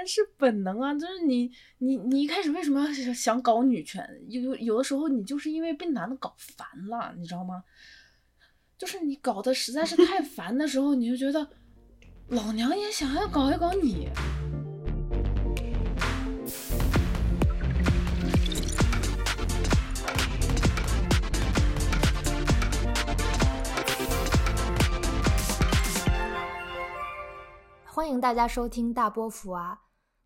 人是本能啊，就是你你你一开始为什么要想搞女权？有有的时候你就是因为被男的搞烦了，你知道吗？就是你搞得实在是太 烦的时候，你就觉得老娘也想要搞一搞你。欢迎大家收听大波伏娃。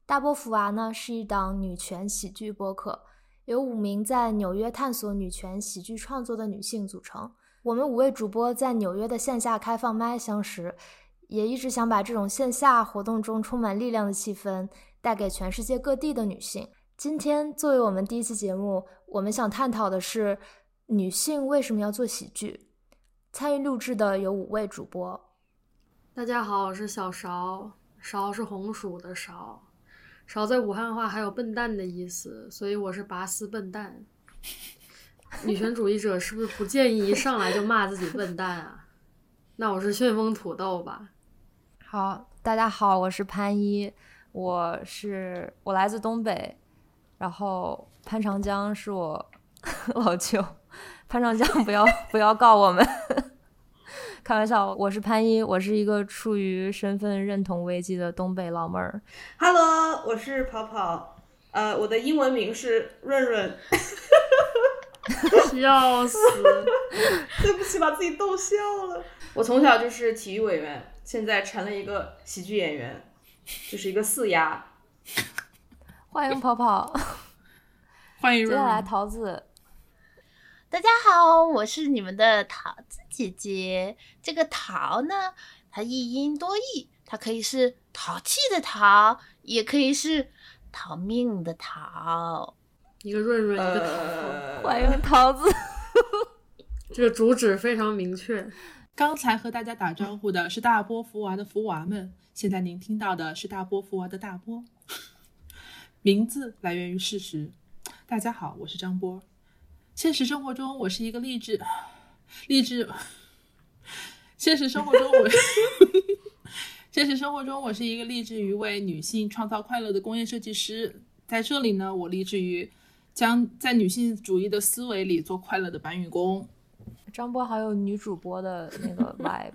大波伏娃呢是一档女权喜剧播客，由五名在纽约探索女权喜剧创作的女性组成。我们五位主播在纽约的线下开放麦相识，也一直想把这种线下活动中充满力量的气氛带给全世界各地的女性。今天作为我们第一期节目，我们想探讨的是女性为什么要做喜剧。参与录制的有五位主播。大家好，我是小勺，勺是红薯的勺，少在武汉话还有笨蛋的意思，所以我是拔丝笨蛋。女权主义者是不是不建议一上来就骂自己笨蛋啊？那我是旋风土豆吧。好，大家好，我是潘一，我是我来自东北，然后潘长江是我 老舅，潘长江不要不要告我们。开玩笑，我是潘一，我是一个处于身份认同危机的东北老妹儿。Hello，我是跑跑，呃，我的英文名是润润。笑死！对不起，把自己逗笑了。我从小就是体育委员，现在成了一个喜剧演员，就是一个四丫。欢迎跑跑，欢迎。接下来桃子。大家好，我是你们的桃子姐姐。这个“桃”呢，它一音多义，它可以是淘气的“淘”，也可以是逃命的“逃”。一个润润，一个桃。欢迎桃子。这个主旨非常明确。刚才和大家打招呼的是大波福娃的福娃们，现在您听到的是大波福娃的大波。名字来源于事实。大家好，我是张波。现实生活中，我是一个励志、励志。现实生活中，我现实生活中我是一个立志于为女性创造快乐的工业设计师。在这里呢，我立志于将在女性主义的思维里做快乐的搬运工。张波好有女主播的那个 vibe，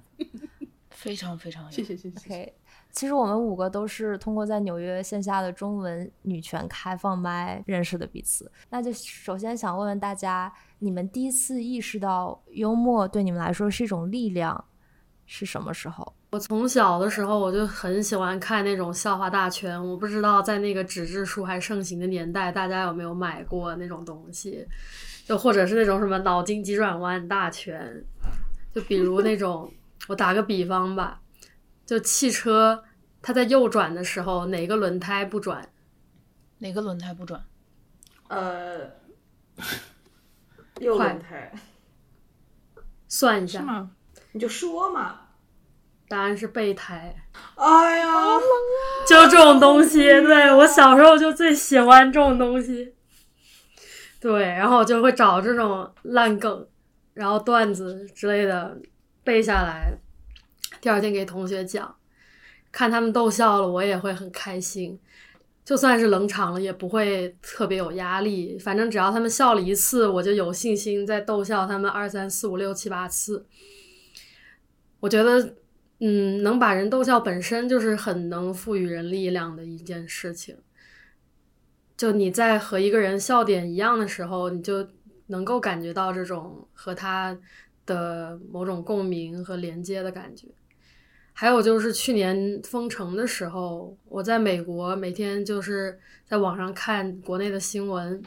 非常非常谢谢谢谢。OK。其实我们五个都是通过在纽约线下的中文女权开放麦认识的彼此。那就首先想问问大家，你们第一次意识到幽默对你们来说是一种力量是什么时候？我从小的时候我就很喜欢看那种笑话大全。我不知道在那个纸质书还盛行的年代，大家有没有买过那种东西？就或者是那种什么脑筋急转弯大全？就比如那种，我打个比方吧。就汽车，它在右转的时候，哪个轮胎不转？哪个轮胎不转？呃，右轮胎。算一下。你就说嘛。答案是备胎。哎呀，就这种东西，对我小时候就最喜欢这种东西。对，然后我就会找这种烂梗，然后段子之类的背下来。第二天给同学讲，看他们逗笑了，我也会很开心。就算是冷场了，也不会特别有压力。反正只要他们笑了一次，我就有信心再逗笑他们二三四五六七八次。我觉得，嗯，能把人逗笑本身就是很能赋予人力量的一件事情。就你在和一个人笑点一样的时候，你就能够感觉到这种和他的某种共鸣和连接的感觉。还有就是去年封城的时候，我在美国每天就是在网上看国内的新闻，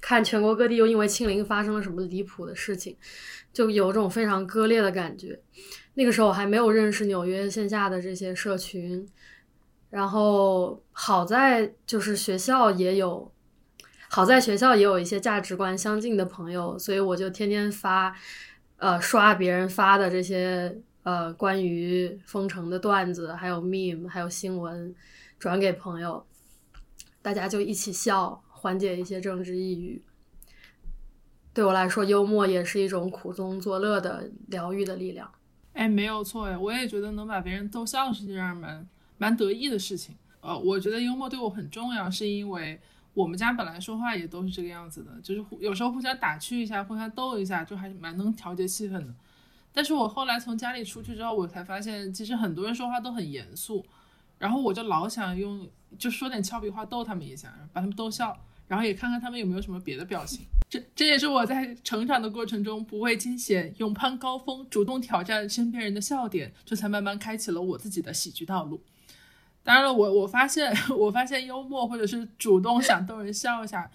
看全国各地又因为清零发生了什么离谱的事情，就有种非常割裂的感觉。那个时候我还没有认识纽约线下的这些社群，然后好在就是学校也有，好在学校也有一些价值观相近的朋友，所以我就天天发，呃，刷别人发的这些。呃，关于封城的段子，还有 meme，还有新闻，转给朋友，大家就一起笑，缓解一些政治抑郁。对我来说，幽默也是一种苦中作乐的疗愈的力量。哎，没有错哎，我也觉得能把别人逗笑是这样蛮蛮得意的事情。呃，我觉得幽默对我很重要，是因为我们家本来说话也都是这个样子的，就是有时候互相打趣一下，互相逗一下，就还蛮能调节气氛的。但是我后来从家里出去之后，我才发现，其实很多人说话都很严肃，然后我就老想用就说点俏皮话逗他们一下，把他们逗笑，然后也看看他们有没有什么别的表情。这这也是我在成长的过程中不畏惊险、勇攀高峰、主动挑战身边人的笑点，这才慢慢开启了我自己的喜剧道路。当然了，我我发现 我发现幽默或者是主动想逗人笑一下，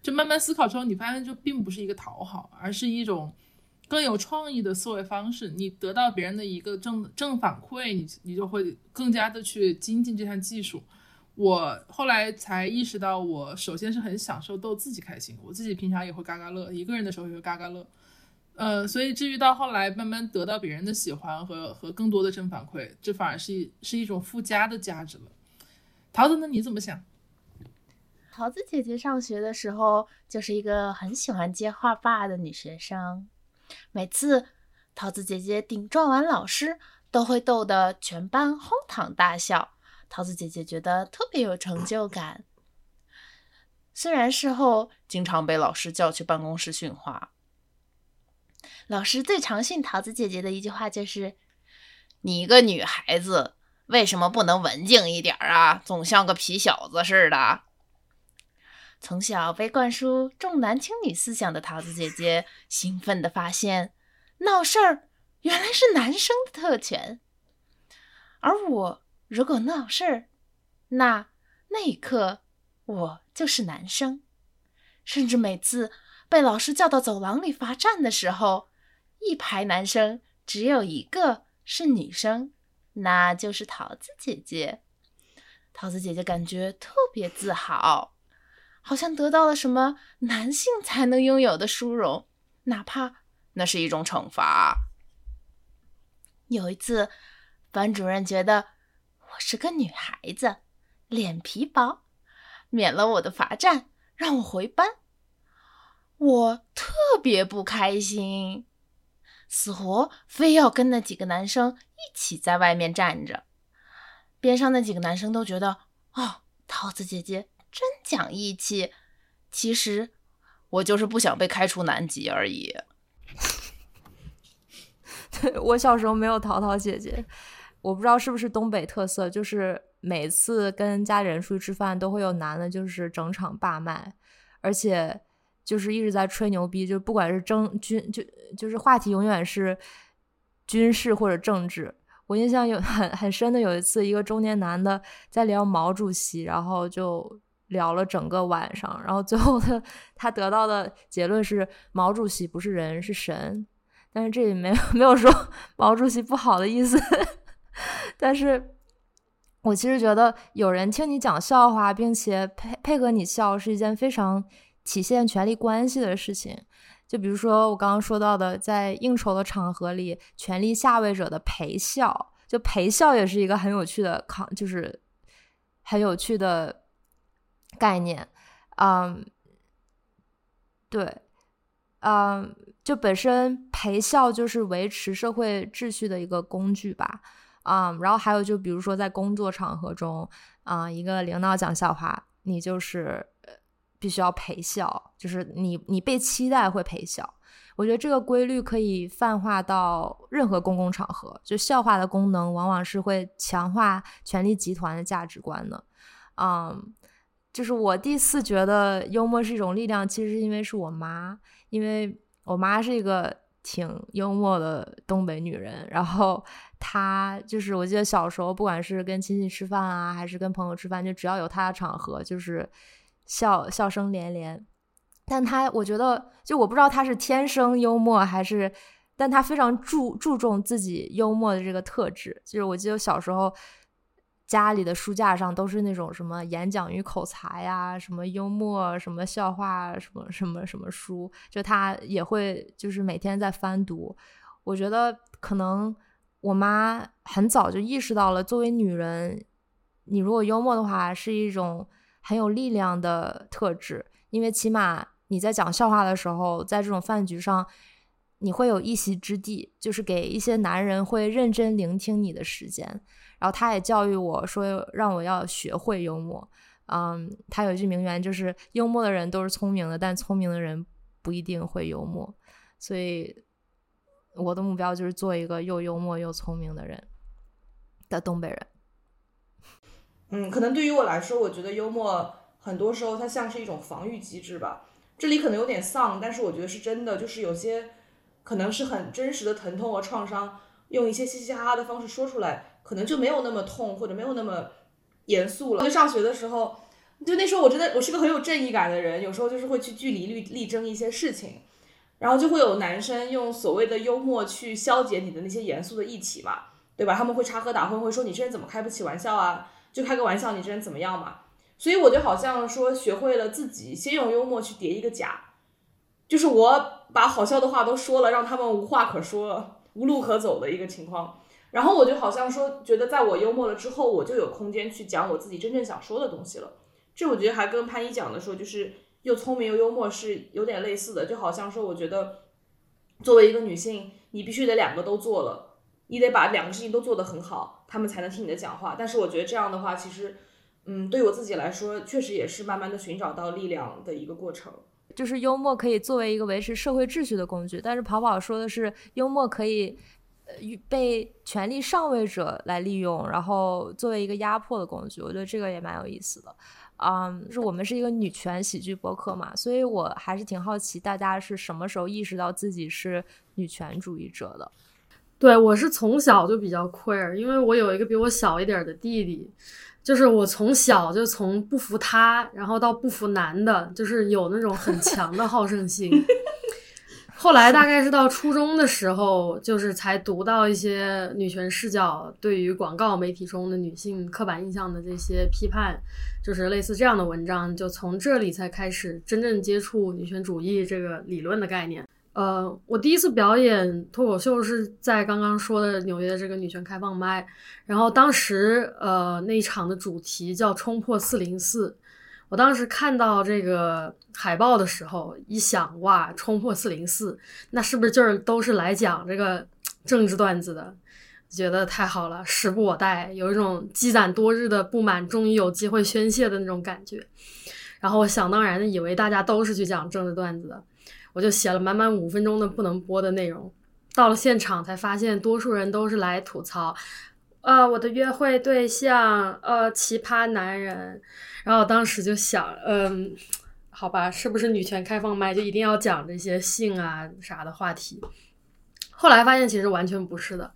就慢慢思考之后，你发现就并不是一个讨好，而是一种更有创意的思维方式。你得到别人的一个正正反馈，你你就会更加的去精进这项技术。我后来才意识到，我首先是很享受逗自己开心，我自己平常也会嘎嘎乐，一个人的时候也会嘎嘎乐，呃，所以至于到后来慢慢得到别人的喜欢和和更多的正反馈，这反而是一是一种附加的价值了。桃子那？你怎么想？桃子姐姐上学的时候就是一个很喜欢接话霸的女学生，每次桃子姐姐顶撞完老师，都会逗得全班哄堂大笑。桃子姐姐觉得特别有成就感，虽然事后经常被老师叫去办公室训话。老师最常训桃子姐姐的一句话就是：“你一个女孩子，为什么不能文静一点啊？总像个皮小子似的。”从小被灌输重男轻女思想的桃子姐姐，兴奋地发现，闹事儿原来是男生的特权，而我。如果闹事儿，那那一刻我就是男生。甚至每次被老师叫到走廊里罚站的时候，一排男生只有一个是女生，那就是桃子姐姐。桃子姐姐感觉特别自豪，好像得到了什么男性才能拥有的殊荣，哪怕那是一种惩罚。有一次，班主任觉得。我是个女孩子，脸皮薄，免了我的罚站，让我回班。我特别不开心，死活非要跟那几个男生一起在外面站着。边上那几个男生都觉得，哦，桃子姐姐真讲义气。其实我就是不想被开除南极而已。对我小时候没有桃桃姐姐。我不知道是不是东北特色，就是每次跟家里人出去吃饭，都会有男的，就是整场霸麦，而且就是一直在吹牛逼，就不管是争军，就就是话题永远是军事或者政治。我印象有很很深的，有一次一个中年男的在聊毛主席，然后就聊了整个晚上，然后最后他 他得到的结论是毛主席不是人是神，但是这里没有 没有说 毛主席不好的意思。但是，我其实觉得有人听你讲笑话，并且配配合你笑，是一件非常体现权力关系的事情。就比如说我刚刚说到的，在应酬的场合里，权力下位者的陪笑，就陪笑也是一个很有趣的抗，就是很有趣的概念。嗯，对，嗯，就本身陪笑就是维持社会秩序的一个工具吧。啊，然后还有就比如说在工作场合中，啊，一个领导讲笑话，你就是必须要陪笑，就是你你被期待会陪笑。我觉得这个规律可以泛化到任何公共场合，就笑话的功能往往是会强化权力集团的价值观的。嗯，就是我第四觉得幽默是一种力量，其实是因为是我妈，因为我妈是一个。挺幽默的东北女人，然后她就是我记得小时候，不管是跟亲戚吃饭啊，还是跟朋友吃饭，就只要有她的场合，就是笑笑声连连。但她我觉得，就我不知道她是天生幽默还是，但她非常注注重自己幽默的这个特质。就是我记得小时候。家里的书架上都是那种什么演讲与口才呀，什么幽默，什么笑话，什么什么什么书，就他也会就是每天在翻读。我觉得可能我妈很早就意识到了，作为女人，你如果幽默的话，是一种很有力量的特质，因为起码你在讲笑话的时候，在这种饭局上，你会有一席之地，就是给一些男人会认真聆听你的时间。然后他也教育我说，让我要学会幽默。嗯，他有一句名言，就是幽默的人都是聪明的，但聪明的人不一定会幽默。所以我的目标就是做一个又幽默又聪明的人的东北人。嗯，可能对于我来说，我觉得幽默很多时候它像是一种防御机制吧。这里可能有点丧，但是我觉得是真的，就是有些可能是很真实的疼痛和创伤，用一些嘻嘻哈哈的方式说出来，可能就没有那么痛，或者没有那么严肃了。就上学的时候，就那时候我真的我是个很有正义感的人，有时候就是会去据理力力争一些事情，然后就会有男生用所谓的幽默去消解你的那些严肃的义气嘛，对吧？他们会插科打诨，会说你这人怎么开不起玩笑啊？就开个玩笑，你这人怎么样嘛？所以我就好像说学会了自己先用幽默去叠一个假，就是我把好笑的话都说了，让他们无话可说、无路可走的一个情况。然后我就好像说，觉得在我幽默了之后，我就有空间去讲我自己真正想说的东西了。这我觉得还跟潘一讲的说，就是又聪明又幽默是有点类似的，就好像说，我觉得作为一个女性，你必须得两个都做了，你得把两个事情都做得很好。他们才能听你的讲话，但是我觉得这样的话，其实，嗯，对我自己来说，确实也是慢慢的寻找到力量的一个过程。就是幽默可以作为一个维持社会秩序的工具，但是跑跑说的是幽默可以，呃，被权力上位者来利用，然后作为一个压迫的工具。我觉得这个也蛮有意思的。嗯，就是我们是一个女权喜剧博客嘛，所以我还是挺好奇大家是什么时候意识到自己是女权主义者的。对，我是从小就比较 queer，因为我有一个比我小一点的弟弟，就是我从小就从不服他，然后到不服男的，就是有那种很强的好胜心。后来大概是到初中的时候，就是才读到一些女权视角对于广告媒体中的女性刻板印象的这些批判，就是类似这样的文章，就从这里才开始真正接触女权主义这个理论的概念。呃，我第一次表演脱口秀是在刚刚说的纽约的这个女权开放麦，然后当时呃那一场的主题叫冲破四零四，我当时看到这个海报的时候，一想哇，冲破四零四，那是不是就是都是来讲这个政治段子的？觉得太好了，时不我待，有一种积攒多日的不满终于有机会宣泄的那种感觉，然后我想当然的以为大家都是去讲政治段子的。我就写了满满五分钟的不能播的内容，到了现场才发现，多数人都是来吐槽，呃，我的约会对象，呃，奇葩男人。然后当时就想，嗯，好吧，是不是女权开放麦就一定要讲这些性啊啥的话题？后来发现其实完全不是的。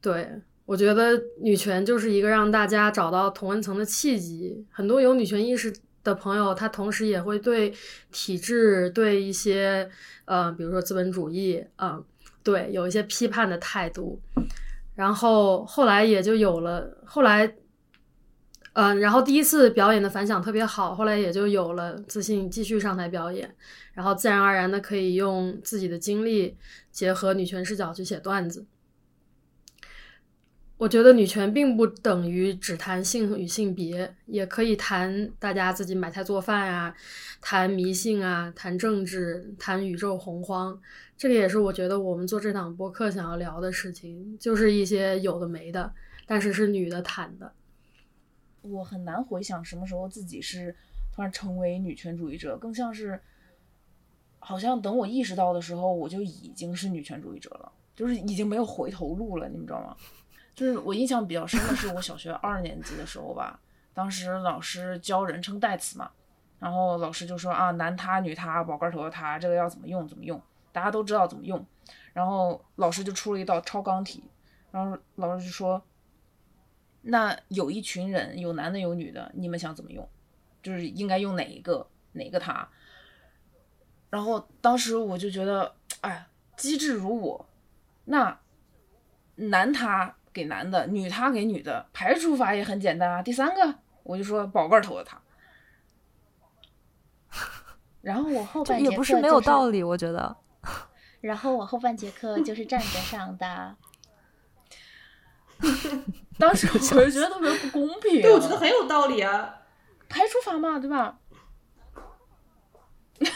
对我觉得女权就是一个让大家找到同温层的契机，很多有女权意识。的朋友，他同时也会对体制、对一些呃，比如说资本主义，嗯，对，有一些批判的态度。然后后来也就有了，后来，嗯，然后第一次表演的反响特别好，后来也就有了自信继续上台表演，然后自然而然的可以用自己的经历结合女权视角去写段子。我觉得女权并不等于只谈性与性别，也可以谈大家自己买菜做饭啊，谈迷信啊，谈政治，谈宇宙洪荒。这个也是我觉得我们做这档播客想要聊的事情，就是一些有的没的，但是是女的谈的。我很难回想什么时候自己是突然成为女权主义者，更像是，好像等我意识到的时候，我就已经是女权主义者了，就是已经没有回头路了，你们知道吗？就是我印象比较深的是我小学二年级的时候吧，当时老师教人称代词嘛，然后老师就说啊男他女他宝盖头的他这个要怎么用怎么用，大家都知道怎么用，然后老师就出了一道超纲题，然后老师就说，那有一群人有男的有女的，你们想怎么用？就是应该用哪一个哪个他？然后当时我就觉得，哎，机智如我，那男他。给男的，女他给女的，排除法也很简单啊。第三个，我就说宝盖头的他。然后我后半节课也不是没有道理，我觉得。然后我后半节课就 是站着上的。当时我就觉得特别不公平。对，我觉得很有道理啊。排除法嘛，对吧？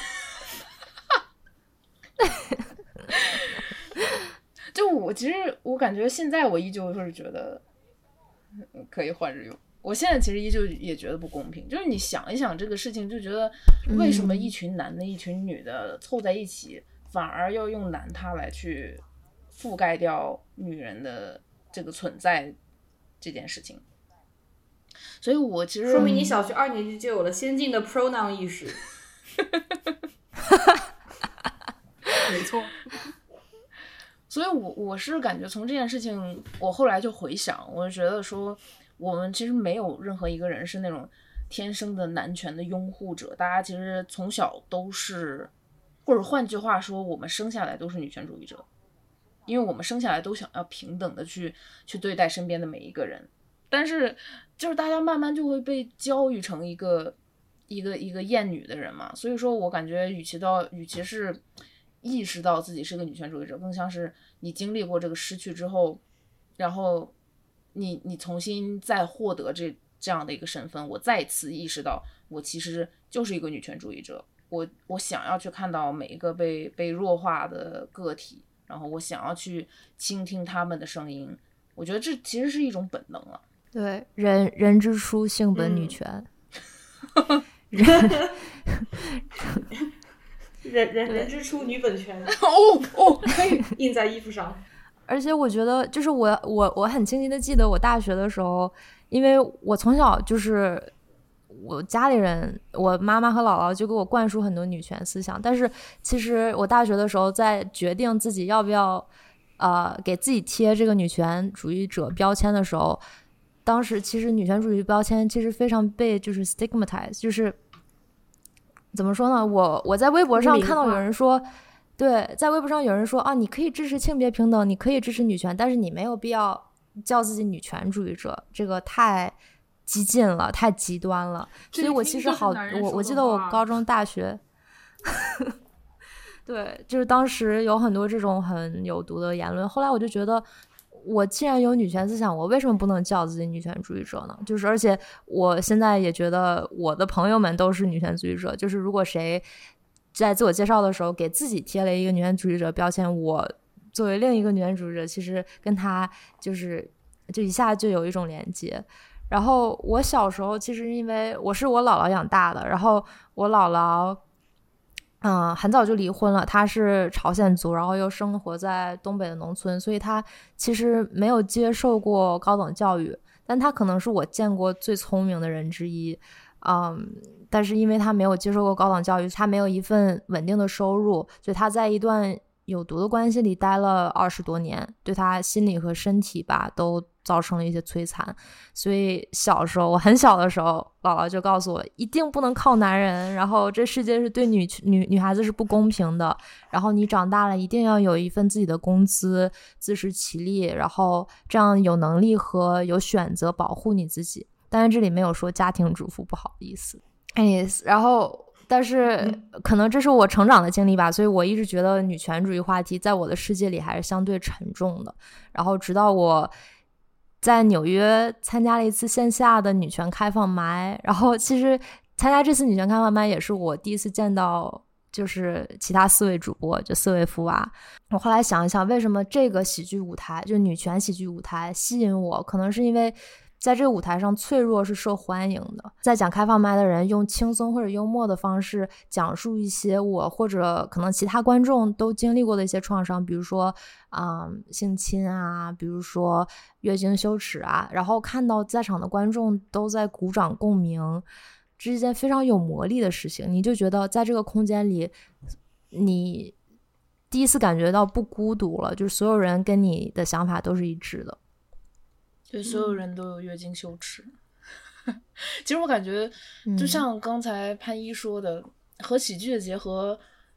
就我其实我感觉现在我依旧是觉得嗯可以换着用。我现在其实依旧也觉得不公平，就是你想一想这个事情，就觉得为什么一群男的、一群女的凑在一起，反而要用男他来去覆盖掉女人的这个存在这件事情？所以我其实说明你小学二年级就有了先进的 pronoun 意识。没错。所以我我是感觉从这件事情，我后来就回想，我就觉得说，我们其实没有任何一个人是那种天生的男权的拥护者，大家其实从小都是，或者换句话说，我们生下来都是女权主义者，因为我们生下来都想要平等的去去对待身边的每一个人，但是就是大家慢慢就会被教育成一个一个一个厌女的人嘛，所以说我感觉与其到与其是。意识到自己是个女权主义者，更像是你经历过这个失去之后，然后你你重新再获得这这样的一个身份，我再次意识到我其实就是一个女权主义者。我我想要去看到每一个被被弱化的个体，然后我想要去倾听他们的声音。我觉得这其实是一种本能啊。对，人人之初性本女权。人 人人人之初，女本权。哦哦，可以印在衣服上。而且我觉得，就是我我我很清晰的记得，我大学的时候，因为我从小就是我家里人，我妈妈和姥姥就给我灌输很多女权思想。但是其实我大学的时候，在决定自己要不要呃给自己贴这个女权主义者标签的时候，当时其实女权主义标签其实非常被就是 stigmatize，就是。怎么说呢？我我在微博上看到有人说，对，在微博上有人说啊，你可以支持性别平等，你可以支持女权，但是你没有必要叫自己女权主义者，这个太激进了，太极端了。所以我其实好，我我记得我高中、大学，对，就是当时有很多这种很有毒的言论。后来我就觉得。我既然有女权思想，我为什么不能叫自己女权主义者呢？就是，而且我现在也觉得我的朋友们都是女权主义者。就是，如果谁在自我介绍的时候给自己贴了一个女权主义者标签，我作为另一个女权主义者，其实跟他就是就一下就有一种连接。然后我小时候其实因为我是我姥姥养大的，然后我姥姥。嗯，很早就离婚了。她是朝鲜族，然后又生活在东北的农村，所以她其实没有接受过高等教育。但她可能是我见过最聪明的人之一。嗯，但是因为她没有接受过高等教育，她没有一份稳定的收入，所以她在一段有毒的关系里待了二十多年，对她心理和身体吧都。造成了一些摧残，所以小时候我很小的时候，姥姥就告诉我，一定不能靠男人。然后这世界是对女女女孩子是不公平的。然后你长大了一定要有一份自己的工资，自食其力，然后这样有能力和有选择保护你自己。但是这里没有说家庭主妇，不好意思。哎，然后但是可能这是我成长的经历吧，所以我一直觉得女权主义话题在我的世界里还是相对沉重的。然后直到我。在纽约参加了一次线下的女权开放麦，然后其实参加这次女权开放麦也是我第一次见到，就是其他四位主播，就四位福娃。我后来想一想，为什么这个喜剧舞台，就女权喜剧舞台吸引我，可能是因为。在这个舞台上，脆弱是受欢迎的。在讲开放麦的人用轻松或者幽默的方式讲述一些我或者可能其他观众都经历过的一些创伤，比如说啊性侵啊，比如说月经羞耻啊，然后看到在场的观众都在鼓掌共鸣，这是一件非常有魔力的事情。你就觉得在这个空间里，你第一次感觉到不孤独了，就是所有人跟你的想法都是一致的。对，所有人都有月经羞耻。其实我感觉，就像刚才潘一说的，和喜剧的结合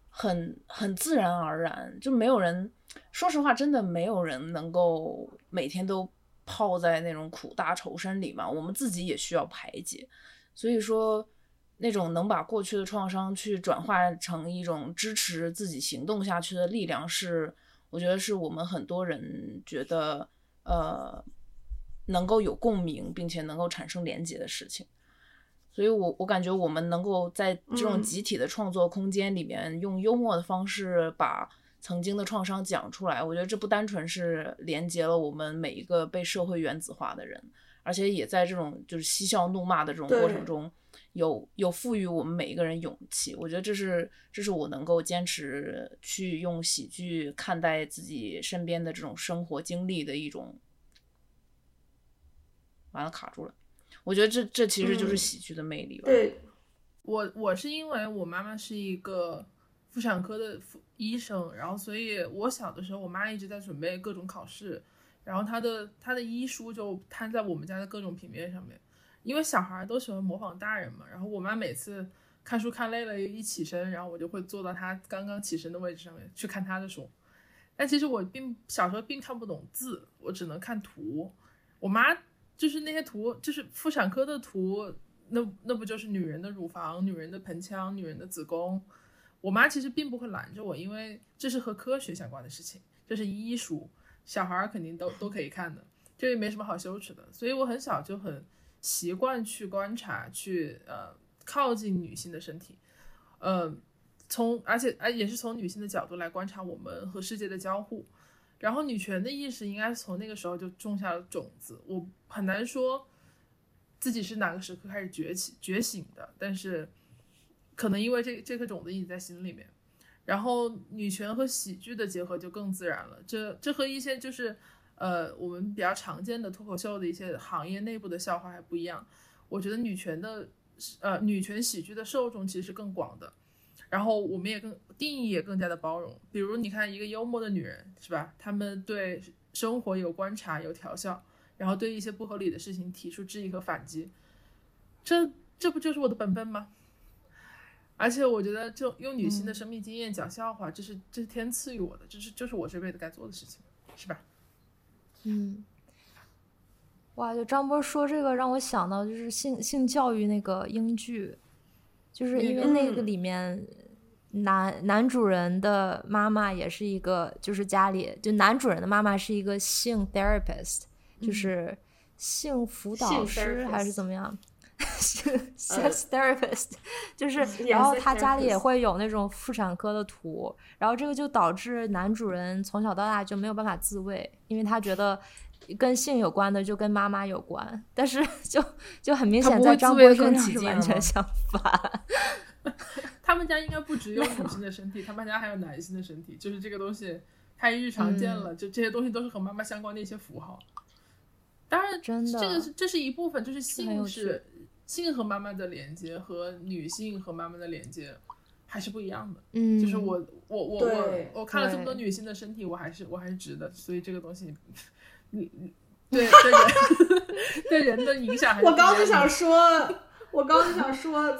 很很自然而然，就没有人，说实话，真的没有人能够每天都泡在那种苦大仇深里嘛。我们自己也需要排解，所以说，那种能把过去的创伤去转化成一种支持自己行动下去的力量，是我觉得是我们很多人觉得，呃。能够有共鸣，并且能够产生连接的事情，所以我我感觉我们能够在这种集体的创作空间里面，用幽默的方式把曾经的创伤讲出来，我觉得这不单纯是连接了我们每一个被社会原子化的人，而且也在这种就是嬉笑怒骂的这种过程对中，有有赋予我们每一个人勇气。我觉得这是这是我能够坚持去用喜剧看待自己身边的这种生活经历的一种。完了，卡住了。我觉得这这其实就是嗯。喜剧的魅力吧。对，我我是因为我妈妈是一个妇产科的妇医生，然后所以我小的时候，我妈一直在准备各种考试，然后她的她的医书就摊在我们家的各种平面上面，因为小孩都喜欢模仿大人嘛，然后我妈每次看书看累了，一起身，然后我就会坐到她刚刚起身的位置上面去看她的书，但其实我并小时候并看不懂字，我只能看图，我妈就是那些图，就是妇产科的图，那那不就是女人的乳房、女人的盆腔、女人的子宫？我妈其实并不会拦着我，因为这是和科学相关的事情，这是医书，小孩儿肯定都都可以看的，这也没什么好羞耻的。所以我很小就很习惯去观察，去呃靠近女性的身体，呃，从而且而也是从女性的角度来观察我们和世界的交互。然后女权的意识应该是从那个时候就种下了种子，我很难说自己是哪个时刻开始崛起觉醒的，但是可能因为这这颗种子一直在心里面。然后女权和喜剧的结合就更自然了，这这和一些就是呃我们比较常见的脱口秀的一些行业内部的笑话还不一样。我觉得女权的呃女权喜剧的受众其实是更广的。然后我们也更定义也更加的包容，比如你看一个幽默的女人是吧？她们对生活有观察有调笑，然后对一些不合理的事情提出质疑和反击，这这不就是我的本分吗？而且我觉得，就用女性的生命经验讲笑话，这是这是天赐予我的，这是就是我这辈子该做的事情，是吧？嗯，哇，就张波说这个让我想到就是性性教育那个英剧，就是因为那个嗯里面男男主人的妈妈也是一个，就是家里就男主人的妈妈是一个性 therapist，就是性辅导师还是怎么样？性 sex 呃 therapist，就是，嗯然后他家里也会有那种妇产科的图，然后这个就导致男主人从小到大就没有办法自慰，因为他觉得跟性有关的就跟妈妈有关，但是 就就很明显在张波身上是完全相反。他们家应该不只有女性的身体，他们家还有男性的身体，就是这个东西太日常见了，就这些东西都是和妈妈相关的一些符号。当然，真的这个是这是一部分，就是性是性和妈妈的连接和女性和妈妈的连接还是不一样的。嗯，就是我我我我我看了这么多女性的身体，我还是我还是直的，所以这个东西，你你 对对人对人的影响还是我刚就想说，我刚就想说，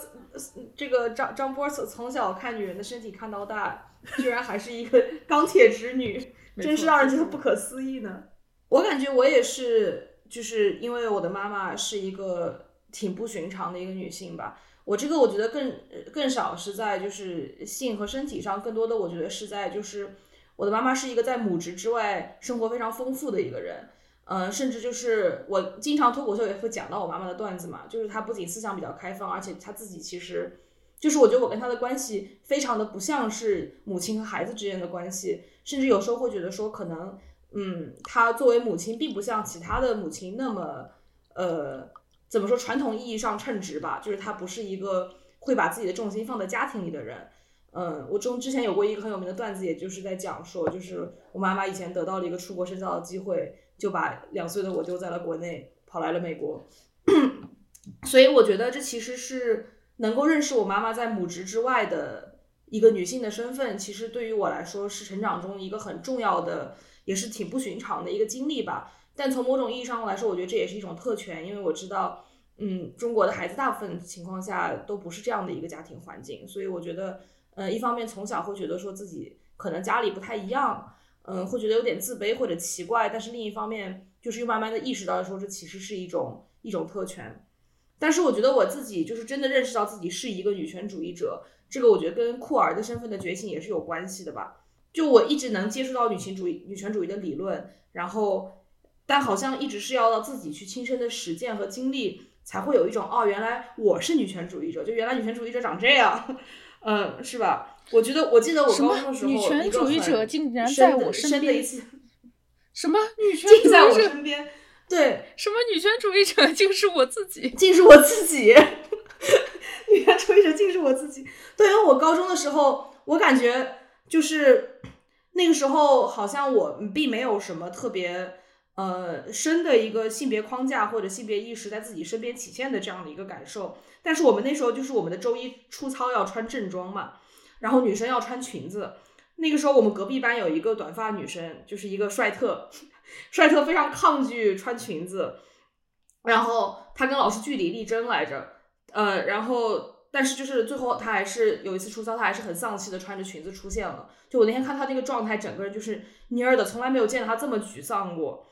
这个张张波从从小看女人的身体看到大，居然还是一个钢铁直女，真是让人觉得不可思议呢。我感觉我也是，就是因为我的妈妈是一个挺不寻常的一个女性吧。我这个我觉得更更少是在就是性和身体上，更多的我觉得是在就是我的妈妈是一个在母职之外生活非常丰富的一个人。嗯，甚至就是我经常脱口秀也会讲到我妈妈的段子嘛，就是她不仅思想比较开放，而且她自己其实就是我觉得我跟她的关系非常的不像是母亲和孩子之间的关系，甚至有时候会觉得说可能，嗯，她作为母亲并不像其他的母亲那么，呃，怎么说传统意义上称职吧，就是她不是一个会把自己的重心放在家庭里的人。嗯，我中之前有过一个很有名的段子，也就是在讲说，就是我妈妈以前得到了一个出国深造的机会，就把两岁的我丢在了国内，跑来了美国。所以我觉得这其实是能够认识我妈妈在母职之外的一个女性的身份，其实对于我来说是成长中一个很重要的，也是挺不寻常的一个经历吧。但从某种意义上来说，我觉得这也是一种特权，因为我知道，嗯，中国的孩子大部分情况下都不是这样的一个家庭环境，所以我觉得，呃，一方面从小会觉得说自己可能家里不太一样，嗯，会觉得有点自卑或者奇怪，但是另一方面就是又慢慢的意识到说这其实是一种一种特权。但是我觉得我自己就是真的认识到自己是一个女权主义者，这个我觉得跟酷儿的身份的觉醒也是有关系的吧。就我一直能接触到女性主义、女权主义的理论，然后但好像一直是要到自己去亲身的实践和经历，才会有一种哦，原来我是女权主义者，就原来女权主义者长这样。嗯，是吧？我觉得，我记得我高中的时候，女权主义者竟然深在我身边一次，什么女权主义者？身边，对，什么女权主义者竟是我自己？竟是我自己，女权主义者竟是我自己。对，因为我高中的时候，我感觉就是那个时候，好像我并没有什么特别呃深的一个性别框架或者性别意识在自己身边体现的这样的一个感受。但是我们那时候就是我们的周一出操要穿正装嘛，然后女生要穿裙子。那个时候我们隔壁班有一个短发女生，就是一个帅特，帅特非常抗拒穿裙子，然后他跟老师据理力争来着，呃，然后但是就是最后他还是有一次出操，他还是很丧气的穿着裙子出现了。就我那天看他那个状态，整个人就是蔫儿的，从来没有见到他这么沮丧过。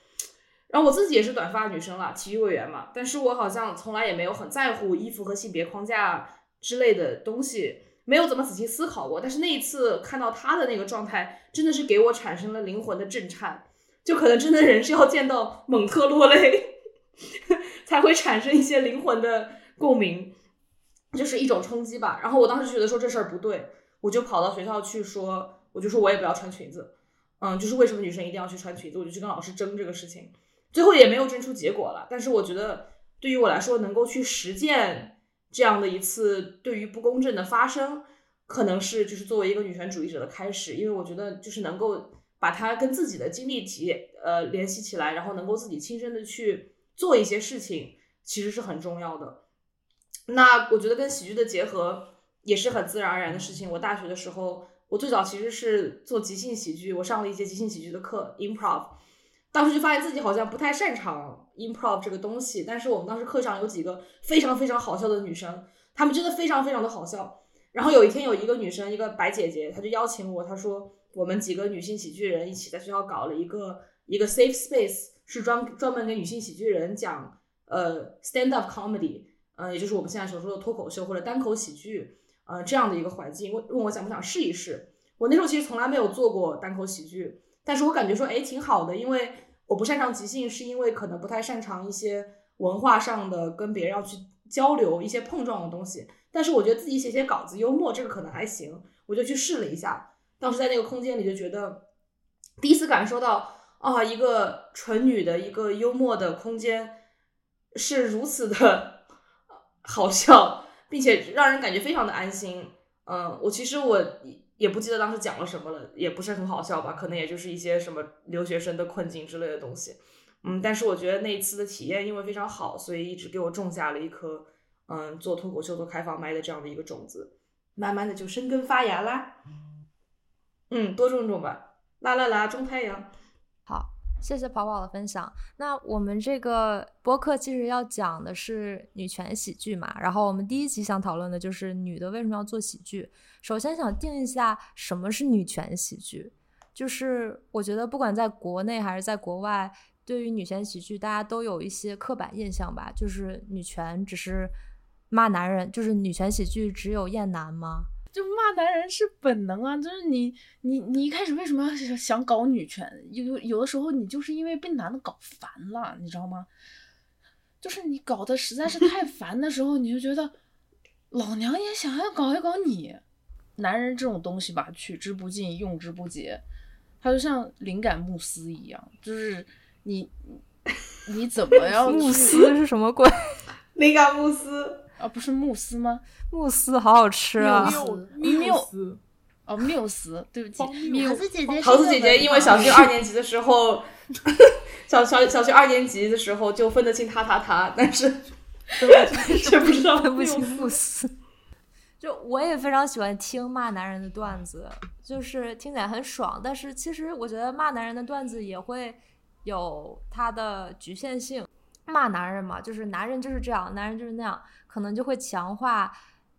然后我自己也是短发女生啦，体育委员嘛，但是我好像从来也没有很在乎衣服和性别框架之类的东西，没有怎么仔细思考过。但是那一次看到他的那个状态，真的是给我产生了灵魂的震颤。就可能真的人是要见到蒙特落泪，才会产生一些灵魂的共鸣，就是一种冲击吧。然后我当时觉得说这事儿不对，我就跑到学校去说，我就说我也不要穿裙子，嗯，就是为什么女生一定要去穿裙子，我就去跟老师争这个事情，最后也没有争出结果了。但是我觉得对于我来说，能够去实践这样的一次对于不公正的发生，可能是就是作为一个女权主义者的开始，因为我觉得就是能够把它跟自己的经历体呃联系起来，然后能够自己亲身的去做一些事情，其实是很重要的。那我觉得跟喜剧的结合也是很自然而然的事情。我大学的时候，我最早其实是做即兴喜剧，我上了一节即兴喜剧的课，improv。当时就发现自己好像不太擅长 improv 这个东西，但是我们当时课上有几个非常非常好笑的女生，她们真的非常非常的好笑。然后有一天有一个女生，一个白姐姐，她就邀请我，她说我们几个女性喜剧人一起在学校搞了一个一个 safe space，是专专门给女性喜剧人讲呃 stand up comedy，呃，也就是我们现在所说的脱口秀或者单口喜剧，呃这样的一个环境，问问我想不想试一试。我那时候其实从来没有做过单口喜剧，但是我感觉说，哎，挺好的，因为我不擅长即兴，是因为可能不太擅长一些文化上的跟别人要去交流一些碰撞的东西。但是我觉得自己写写稿子幽默这个可能还行，我就去试了一下。当时在那个空间里就觉得，第一次感受到啊，一个纯女的一个幽默的空间是如此的 好笑，并且让人感觉非常的安心。嗯，我其实我也不记得当时讲了什么了，也不是很好笑吧，可能也就是一些什么留学生的困境之类的东西。嗯，但是我觉得那一次的体验因为非常好，所以一直给我种下了一颗嗯做脱口秀、做开放麦的这样的一个种子，慢慢的就生根发芽啦。嗯，多种种吧，啦啦啦，种太阳。谢谢跑跑的分享。那我们这个播客其实要讲的是女权喜剧嘛，然后我们第一集想讨论的就是女的为什么要做喜剧。首先想定一下什么是女权喜剧，就是我觉得不管在国内还是在国外，对于女权喜剧大家都有一些刻板印象吧，就是女权只是骂男人，就是女权喜剧只有厌男吗？就骂男人是本能啊，就是你你你一开始为什么要想搞女权？有有的时候你就是因为被男的搞烦了，你知道吗？就是你搞得实在是太 烦的时候，你就觉得老娘也想要搞一搞你。男人这种东西吧，取之不尽，用之不竭，他就像灵感慕斯一样，就是你你怎么 样慕斯是什么鬼？灵感慕斯，啊？不是慕斯吗？慕斯好好吃啊！缪缪缪斯，哦，缪斯，对不起荒，谬桃子姐姐，桃子姐姐因为小学 二年级的时候，小小小学二年级的时候就分得清他他他，但是 却不知道分不清，慕斯。就我也非常喜欢听骂男人的段子，就是听起来很爽。但是其实我觉得骂男人的段子也会有它的局限性。骂男人嘛，就是男人就是这样，男人就是那样，可能就会强化，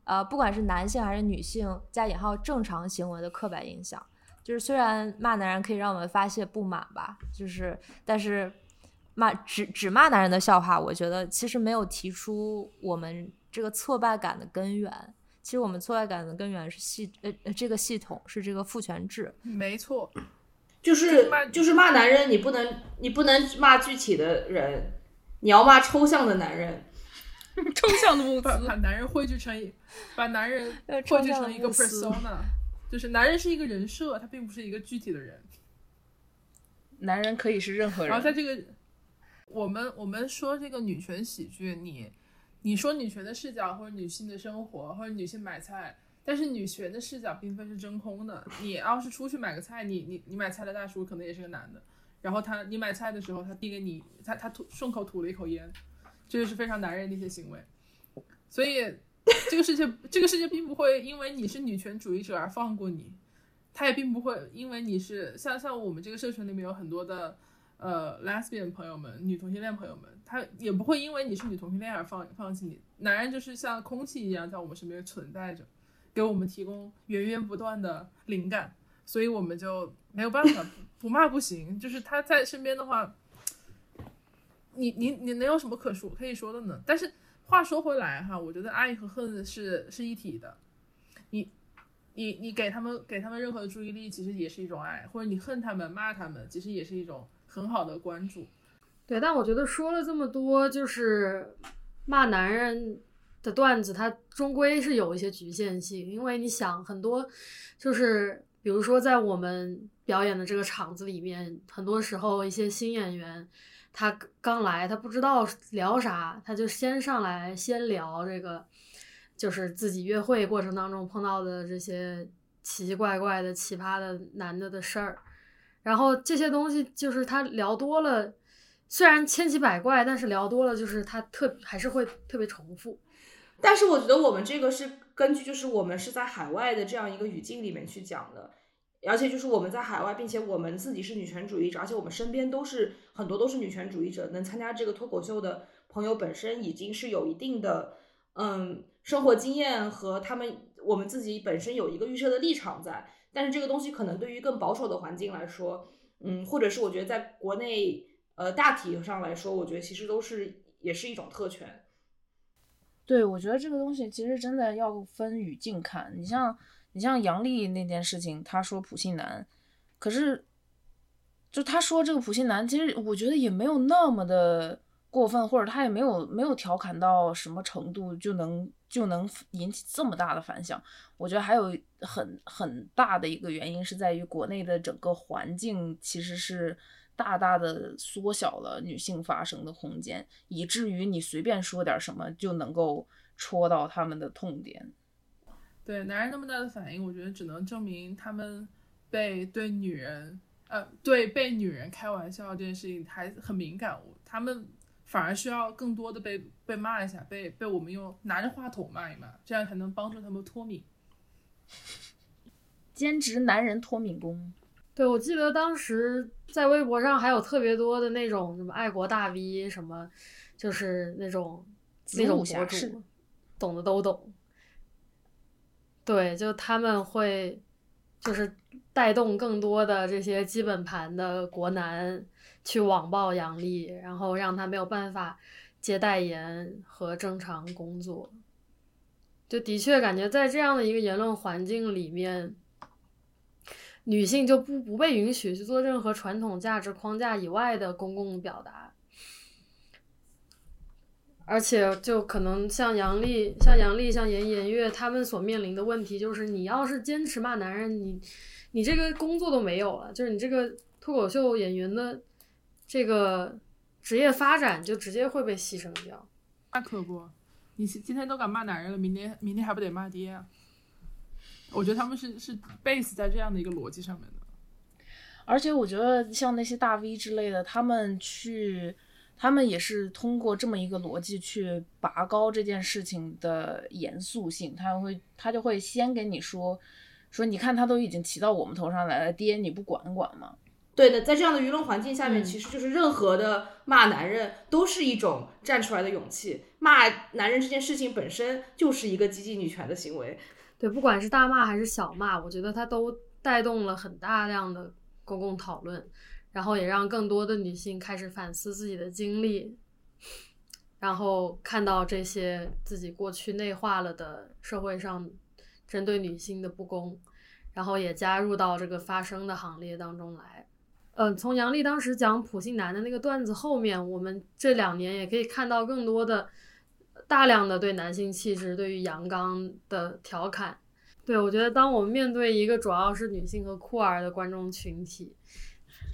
呃，不管是男性还是女性加引号正常行为的刻板印象。就是虽然骂男人可以让我们发泄不满吧，就是但是骂只只骂男人的笑话，我觉得其实没有提出我们这个挫败感的根源。其实我们挫败感的根源是系呃呃这个系统是这个父权制，没错，就是骂就是骂男人，你不能你不能骂具体的人，你要骂抽象的男人。抽象的物把资。把男人汇聚成一，把男人呃汇聚成一个 persona，就是男人是一个人设，他并不是一个具体的人。男人可以是任何人，然后在这个，我们我们说这个女权喜剧，你你说女权的视角或者女性的生活或者女性买菜，但是女权的视角并非是真空的。你要是出去买个菜，你你你买菜的大叔可能也是个男的，然后他你买菜的时候，他递给你，他他吐顺口吐了一口烟，这就是非常男人的一些行为。所以这个世界 这个世界并不会因为你是女权主义者而放过你，他也并不会因为你是像像我们这个社群里面有很多的呃 lesbian 朋友们、女同性恋朋友们，他也不会因为你是女同性恋而放放弃你。男人就是像空气一样在我们身边存在着，给我们提供源源不断的灵感，所以我们就没有办法不骂不行。就是他在身边的话，你你你能有什么可说可以说的呢？但是话说回来哈，我觉得爱和恨是是一体的。你你你给他们给他们任何的注意力，其实也是一种爱，或者你恨他们骂他们，其实也是一种很好的关注。对，但我觉得说了这么多，就是骂男人的段子，它终归是有一些局限性，因为你想很多，就是比如说在我们表演的这个场子里面，很多时候一些新演员，他刚来，他不知道聊啥，他就先上来先聊这个，就是自己约会过程当中碰到的这些奇奇怪怪的、奇葩的男的的事儿，然后这些东西就是他聊多了。虽然千奇百怪，但是聊多了，就是他特还是会特别重复。但是我觉得我们这个是根据就是我们是在海外的这样一个语境里面去讲的，而且就是我们在海外，并且我们自己是女权主义者，而且我们身边都是很多都是女权主义者，能参加这个脱口秀的朋友本身已经是有一定的嗯生活经验和他们我们自己本身有一个预设的立场在，但是这个东西可能对于更保守的环境来说，嗯，或者是我觉得在国内。呃，大体上来说，我觉得其实都是也是一种特权。对，我觉得这个东西其实真的要分语境看。你像你像杨笠那件事情，他说普信男，可是就他说这个普信男，其实我觉得也没有那么的过分，或者他也没有没有调侃到什么程度就能就能引起这么大的反响。我觉得还有很很大的一个原因是在于国内的整个环境其实是。大大的缩小了女性发声的空间，以至于你随便说点什么就能够戳到他们的痛点。对男人那么大的反应，我觉得只能证明他们被对女人，呃，对被女人开玩笑这件事情还很敏感。他们反而需要更多的被被骂一下，被被我们用拿着话筒骂一骂，这样才能帮助他们脱敏。兼职男人脱敏工。对，我记得当时在微博上还有特别多的那种什么爱国大 V，什么就是那种那种博主，懂的都懂。对，就他们会就是带动更多的这些基本盘的国男去网暴杨笠，然后让他没有办法接代言和正常工作。就的确感觉在这样的一个言论环境里面。女性就不不被允许去做任何传统价值框架以外的公共表达，而且就可能像杨笠、像杨笠、像严颜悦他们所面临的问题，就是你要是坚持骂男人，你你这个工作都没有了，就是你这个脱口秀演员的这个职业发展就直接会被牺牲掉。那可不，你今天都敢骂男人了，明天明天还不得骂爹啊？我觉得他们是是 base 在这样的一个逻辑上面的，而且我觉得像那些大 V 之类的，他们去，他们也是通过这么一个逻辑去拔高这件事情的严肃性，他会他就会先给你说，说你看他都已经骑到我们头上来了，爹你不管管吗？对的，在这样的舆论环境下面，嗯其实就是任何的骂男人都是一种站出来的勇气，骂男人这件事情本身就是一个激进女权的行为。对，不管是大骂还是小骂，我觉得它都带动了很大量的公共讨论，然后也让更多的女性开始反思自己的经历，然后看到这些自己过去内化了的社会上针对女性的不公，然后也加入到这个发声的行列当中来。嗯，从杨笠当时讲普信男的那个段子后面，我们这两年也可以看到更多的。大量的对男性气质、对于阳刚的调侃。对我觉得，当我们面对一个主要是女性和酷儿的观众群体，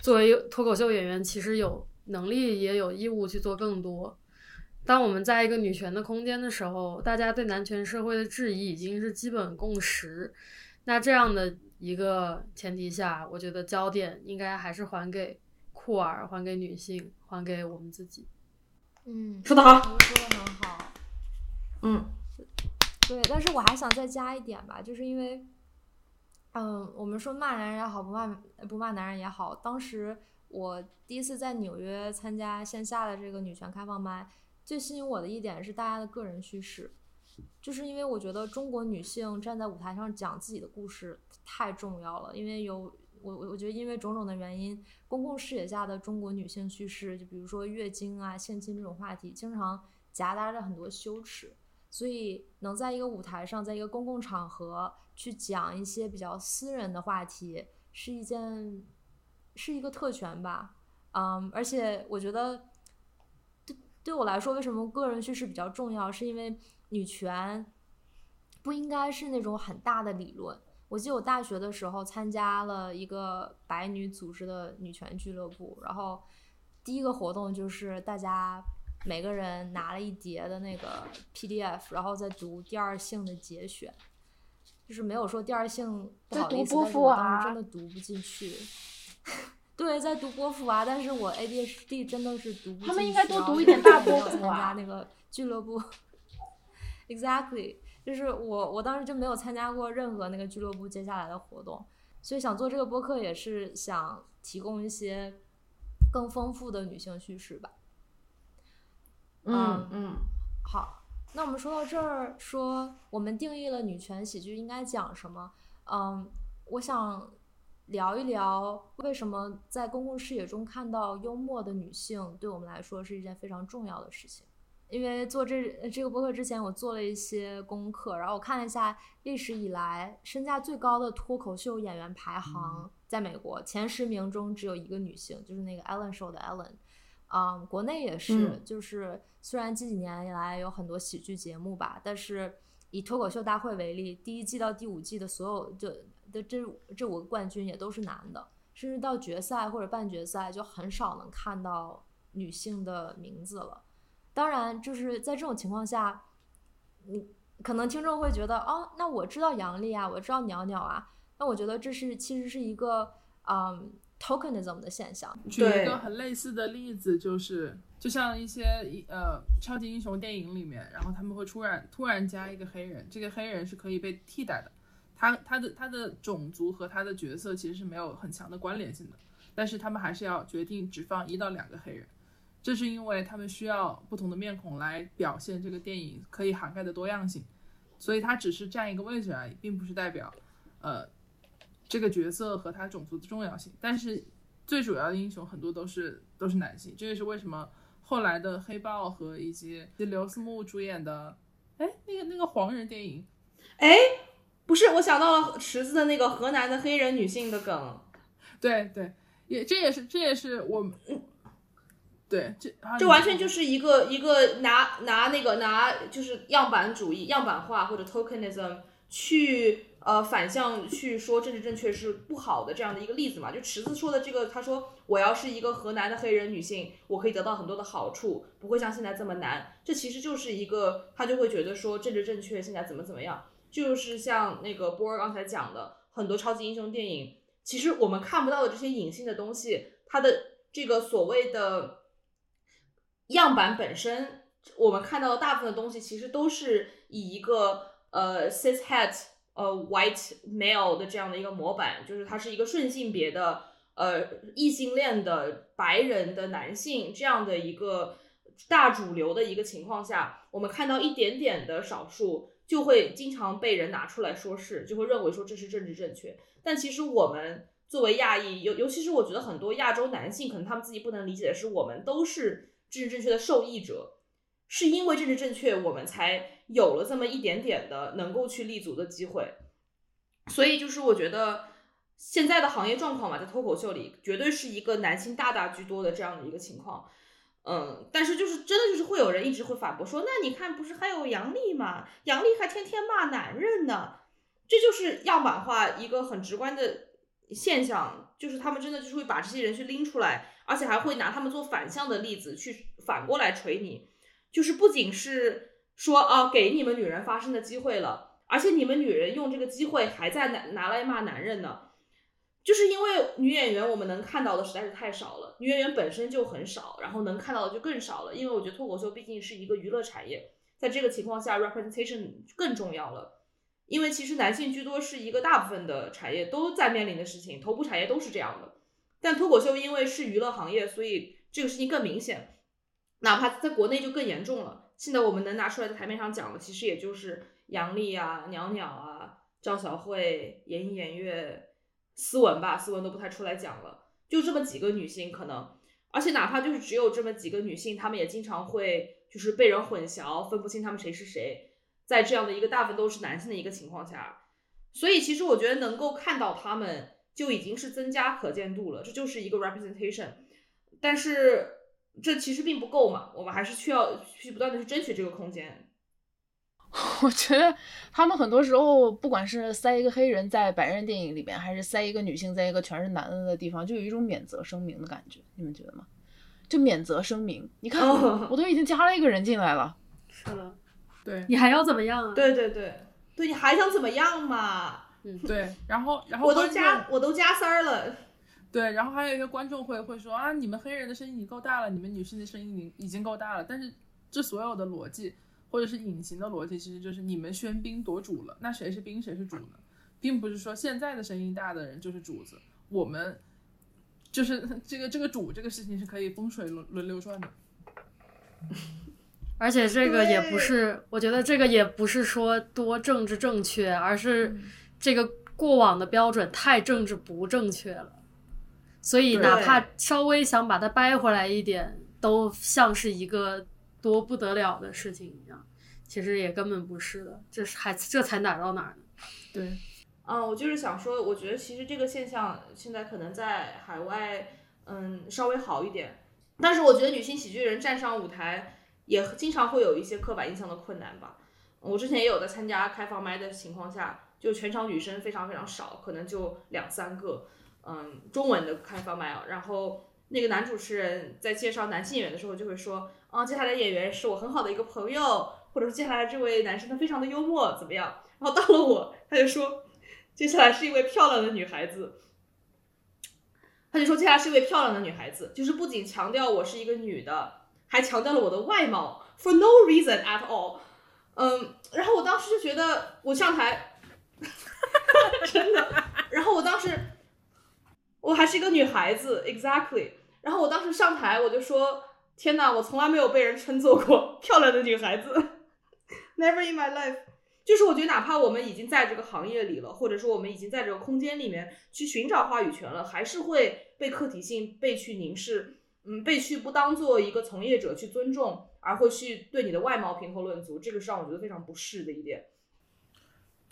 作为脱口秀演员，其实有能力也有义务去做更多。当我们在一个女权的空间的时候，大家对男权社会的质疑已经是基本共识。那这样的一个前提下，我觉得焦点应该还是还给酷儿，还给女性，还给我们自己。嗯，说的好，说的很好。嗯，对，但是我还想再加一点吧，就是因为，嗯，我们说骂男人也好，不骂不骂男人也好，当时我第一次在纽约参加线下的这个女权开放麦，最吸引我的一点是大家的个人叙事，就是因为我觉得中国女性站在舞台上讲自己的故事太重要了，因为有我我我觉得因为种种的原因，公共视野下的中国女性叙事，就比如说月经啊、性侵这种话题，经常夹杂着很多羞耻。所以能在一个舞台上，在一个公共场合去讲一些比较私人的话题，是一件是一个特权吧。嗯，而且我觉得对对我来说，为什么个人叙事比较重要？是因为女权不应该是那种很大的理论。我记得我大学的时候参加了一个白女组织的女权俱乐部，然后第一个活动就是大家。每个人拿了一叠的那个 PDF，然后再读第二性的节选，就是没有说第二性不好意思，但是我当时真的读不进去。对，在读波伏娃，但是我 ADHD 真的是读不进去。他们应该多读一点大波伏娃。参加那个俱乐部，Exactly，就是我我当时就没有参加过任何那个俱乐部接下来的活动，所以想做这个播客也是想提供一些更丰富的女性叙事吧。嗯嗯，好，那我们说到这儿，说我们定义了女权喜剧应该讲什么？嗯，我想聊一聊为什么在公共视野中看到幽默的女性，对我们来说是一件非常重要的事情。因为做这这个播客之前，我做了一些功课，然后我看了一下历史以来身价最高的脱口秀演员排行，在美国前十名中只有一个女性，就是那个 Ellen Show 的 Ellen。嗯，国内也是，就是虽然近几年以来有很多喜剧节目吧，但是以脱口秀大会为例，第一季到第五季的所有就的这这五个冠军也都是男的，甚至到决赛或者半决赛就很少能看到女性的名字了。当然，就是在这种情况下，你可能听众会觉得，哦，那我知道杨笠啊，我知道鸟鸟啊，那我觉得这是其实是一个，嗯。Tokenism 的现象，举一个很类似的例子，就是就像一些呃超级英雄电影里面，然后他们会突然突然加一个黑人，这个黑人是可以被替代的，他他的他的种族和他的角色其实是没有很强的关联性的，但是他们还是要决定只放一到两个黑人，这是因为他们需要不同的面孔来表现这个电影可以涵盖的多样性，所以他只是占一个位置而已，并不是代表呃。这个角色和他种族的重要性，但是最主要的英雄很多都是都是男性，这也是为什么后来的黑豹和以及刘思慕主演的，哎，那个那个黄人电影，哎，不是，我想到了池子的那个河南的黑人女性的梗，对对，也这也是这也是我，对，这这完全就是一个一个拿拿那个拿就是样板主义、样板化或者 tokenism 去。呃，反向去说政治正确是不好的这样的一个例子嘛？就池子说的这个，他说我要是一个河南的黑人女性，我可以得到很多的好处，不会像现在这么难。这其实就是一个，他就会觉得说政治正确现在怎么怎么样，就是像那个波儿刚才讲的，很多超级英雄电影，其实我们看不到的这些隐性的东西，它的这个所谓的样板本身，我们看到的大部分的东西，其实都是以一个呃 cis het。呃，white male 的这样的一个模板，就是他是一个顺性别的呃异性恋的白人的男性这样的一个大主流的一个情况下，我们看到一点点的少数，就会经常被人拿出来说事，就会认为说这是政治正确。但其实我们作为亚裔，尤尤其是我觉得很多亚洲男性，可能他们自己不能理解的是，我们都是政治正确的受益者。是因为政治正确，我们才有了这么一点点的能够去立足的机会。所以就是我觉得现在的行业状况嘛，在脱口秀里绝对是一个男性大大居多的这样的一个情况。嗯，但是就是真的就是会有人一直会反驳说，那你看不是还有杨笠吗？杨笠还天天骂男人呢，这就是样板化一个很直观的现象，就是他们真的就是会把这些人去拎出来，而且还会拿他们做反向的例子去反过来锤你，就是不仅是说啊给你们女人发声的机会了，而且你们女人用这个机会还在拿拿来骂男人呢。就是因为女演员我们能看到的实在是太少了，女演员本身就很少，然后能看到的就更少了。因为我觉得脱口秀毕竟是一个娱乐产业，在这个情况下，representation 更重要了。因为其实男性居多是一个大部分的产业都在面临的事情，头部产业都是这样的。但脱口秀因为是娱乐行业，所以这个事情更明显，哪怕在国内就更严重了。现在我们能拿出来在台面上讲的，其实也就是杨笠啊、袅袅啊、赵小慧、严艺、严月。斯文吧，斯文都不太出来讲了，就这么几个女性可能，而且哪怕就是只有这么几个女性，她们也经常会就是被人混淆，分不清她们谁是谁，在这样的一个大部分都是男性的一个情况下，所以其实我觉得能够看到她们就已经是增加可见度了，这就是一个 representation，但是这其实并不够嘛，我们还是需要去不断的去争取这个空间。我觉得他们很多时候，不管是塞一个黑人在白人电影里边，还是塞一个女性在一个全是男的的地方，就有一种免责声明的感觉。你们觉得吗？就免责声明，你看 我都已经加了一个人进来了。是的，对你还要怎么样啊？对对对，对你还想怎么样嘛？嗯，对，然后然后我都加我都加塞儿了。对，然后还有一些观众会会说啊，你们黑人的声音已经够大了，你们女性的声音已经已经够大了，但是这所有的逻辑。或者是隐形的逻辑，其实就是你们喧宾夺主了，那谁是宾谁是主呢？并不是说现在的声音大的人就是主子，我们就是 这个这个主这个事情是可以风水轮轮流转的。而且这个也不是，我觉得这个也不是说多政治正确，而是这个过往的标准太政治不正确了，所以哪怕稍微想把它掰回来一点，都像是一个。多不得了的事情一样，其实也根本不是的，这是还这才哪到哪儿呢？对，啊，我就是想说，我觉得其实这个现象现在可能在海外，嗯，稍微好一点，但是我觉得女性喜剧人站上舞台也经常会有一些刻板印象的困难吧。我之前也有在参加开放麦的情况下，就全场女生非常非常少，可能就两三个，嗯，中文的开放麦啊，然后。那个男主持人在介绍男性演员的时候，就会说：“啊，接下来演员是我很好的一个朋友，或者是接下来这位男生他非常的幽默，怎么样？”然后到了我，他就说：“接下来是一位漂亮的女孩子。”他就说：“接下来是一位漂亮的女孩子，就是不仅强调我是一个女的，还强调了我的外貌，for no reason at all。”嗯，然后我当时就觉得我上台，真的，然后我当时我还是一个女孩子，exactly。然后我当时上台，我就说：“天哪，我从来没有被人称作过 漂亮的女孩子，Never in my life。”就是我觉得，哪怕我们已经在这个行业里了，或者说我们已经在这个空间里面去寻找话语权了，还是会被客体性被去凝视，嗯，被去不当做一个从业者去尊重，而会去对你的外貌评头论足，这个是让我觉得非常不适的一点。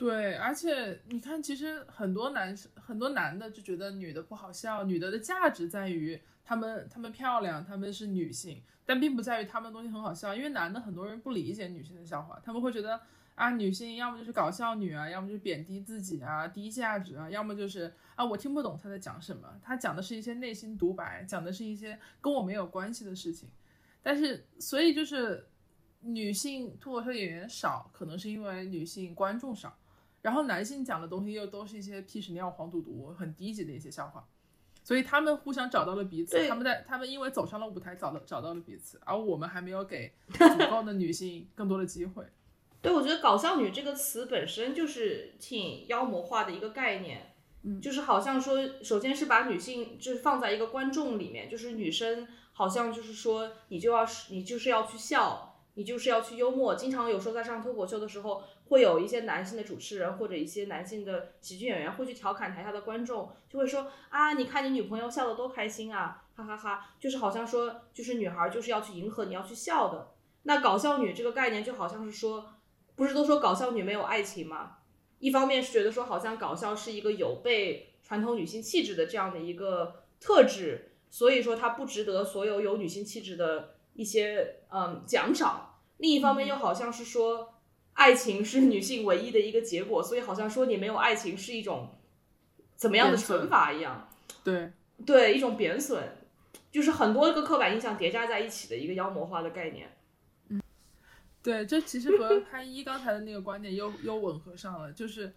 对，而且你看，其实很多男生、很多男的就觉得女的不好笑，女的的价值在于。她们她们漂亮，她们是女性，但并不在于她们的东西很好笑。因为男的很多人不理解女性的笑话，他们会觉得啊，女性要么就是搞笑女啊，要么就是贬低自己啊，低价值啊，要么就是啊，我听不懂她在讲什么。她讲的是一些内心独白，讲的是一些跟我没有关系的事情。但是，所以就是女性脱口秀演员少，可能是因为女性观众少，然后男性讲的东西又都是一些屁屎尿黄赌毒很低级的一些笑话。所以他们互相找到了彼此，他们在他们因为走上了舞台，找到找到了彼此，而我们还没有给 足够的女性更多的机会。对，我觉得“搞笑女”这个词本身就是挺妖魔化的一个概念，嗯，就是好像说，首先是把女性就是放在一个观众里面，就是女生好像就是说你就要你就是要去笑，你就是要去幽默。经常有时候在上脱口秀的时候。会有一些男性的主持人或者一些男性的喜剧演员会去调侃台下的观众，就会说啊，你看你女朋友笑得多开心啊，哈哈哈，就是好像说，就是女孩就是要去迎合，你要去笑的。那搞笑女这个概念就好像是说，不是都说搞笑女没有爱情吗？一方面是觉得说，好像搞笑是一个有被传统女性气质的这样的一个特质，所以说它不值得所有有女性气质的一些嗯奖赏，另一方面又好像是说爱情是女性唯一的一个结果，所以好像说你没有爱情是一种怎么样的惩罚一样，对，对一种贬损，就是很多个刻板印象叠加在一起的一个妖魔化的概念。嗯。对，这其实和 潘一刚才的那个观点又又吻合上了，就是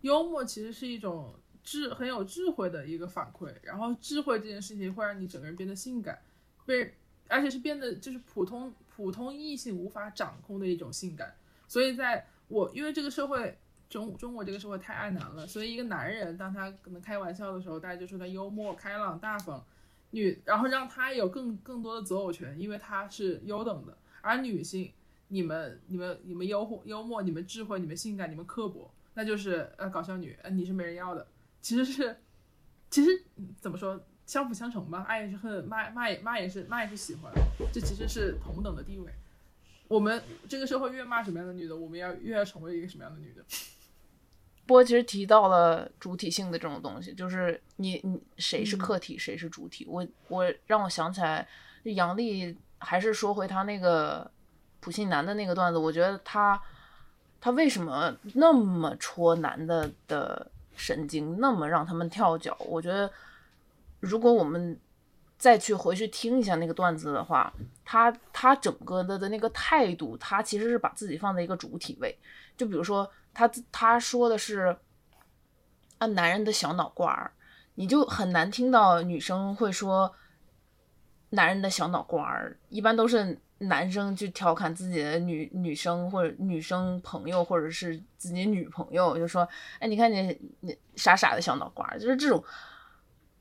幽默其实是一种智很有智慧的一个反馈，然后智慧这件事情会让你整个人变得性感，被而且是变得就是普通普通异性无法掌控的一种性感，所以在我因为这个社会中中国这个社会太爱男了，所以一个男人当他可能开玩笑的时候，大家就说他幽默开朗大方，女然后让他有更更多的择偶权，因为他是优等的，而女性。你们、你们、你们幽幽默，你们智慧，你们性感，你们刻薄，那就是呃搞笑女，呃你是没人要的。其实是，其实怎么说，相辅相成吧，爱也是恨，骂骂也骂也是骂也是喜欢，这其实是同等的地位。我们这个社会越骂什么样的女的，我们要越要成为一个什么样的女的。波其实提到了主体性的这种东西，就是你你谁是客体，谁是主体。我我让我想起来，杨笠还是说回他那个普信男的那个段子，我觉得他他为什么那么戳男的的神经，那么让他们跳脚？我觉得如果我们再去回去听一下那个段子的话，他他整个的的那个态度，他其实是把自己放在一个主体位。就比如说他他说的是啊男人的小脑瓜儿，你就很难听到女生会说男人的小脑瓜儿，一般都是男生去调侃自己的女女生或者女生朋友或者是自己女朋友，就说哎你看你你傻傻的小脑瓜儿，就是这种，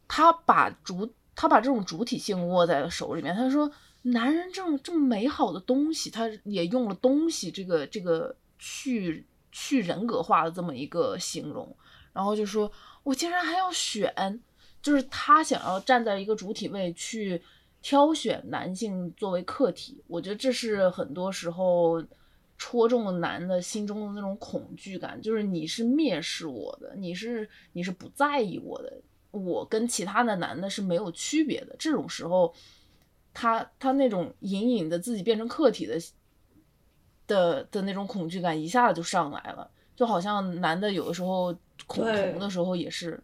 他把主他把这种主体性握在了手里面，他说男人这种这么美好的东西，他也用了东西这个这个去去人格化的这么一个形容，然后就说我竟然还要选，就是他想要站在一个主体位去挑选男性作为客体，我觉得这是很多时候戳中了男的心中的那种恐惧感，就是你是蔑视我的，你是你是不在意我的，我跟其他的男的是没有区别的。这种时候，他他那种隐隐的自己变成客体的的的那种恐惧感一下子就上来了，就好像男的有的时候恐同的时候也是，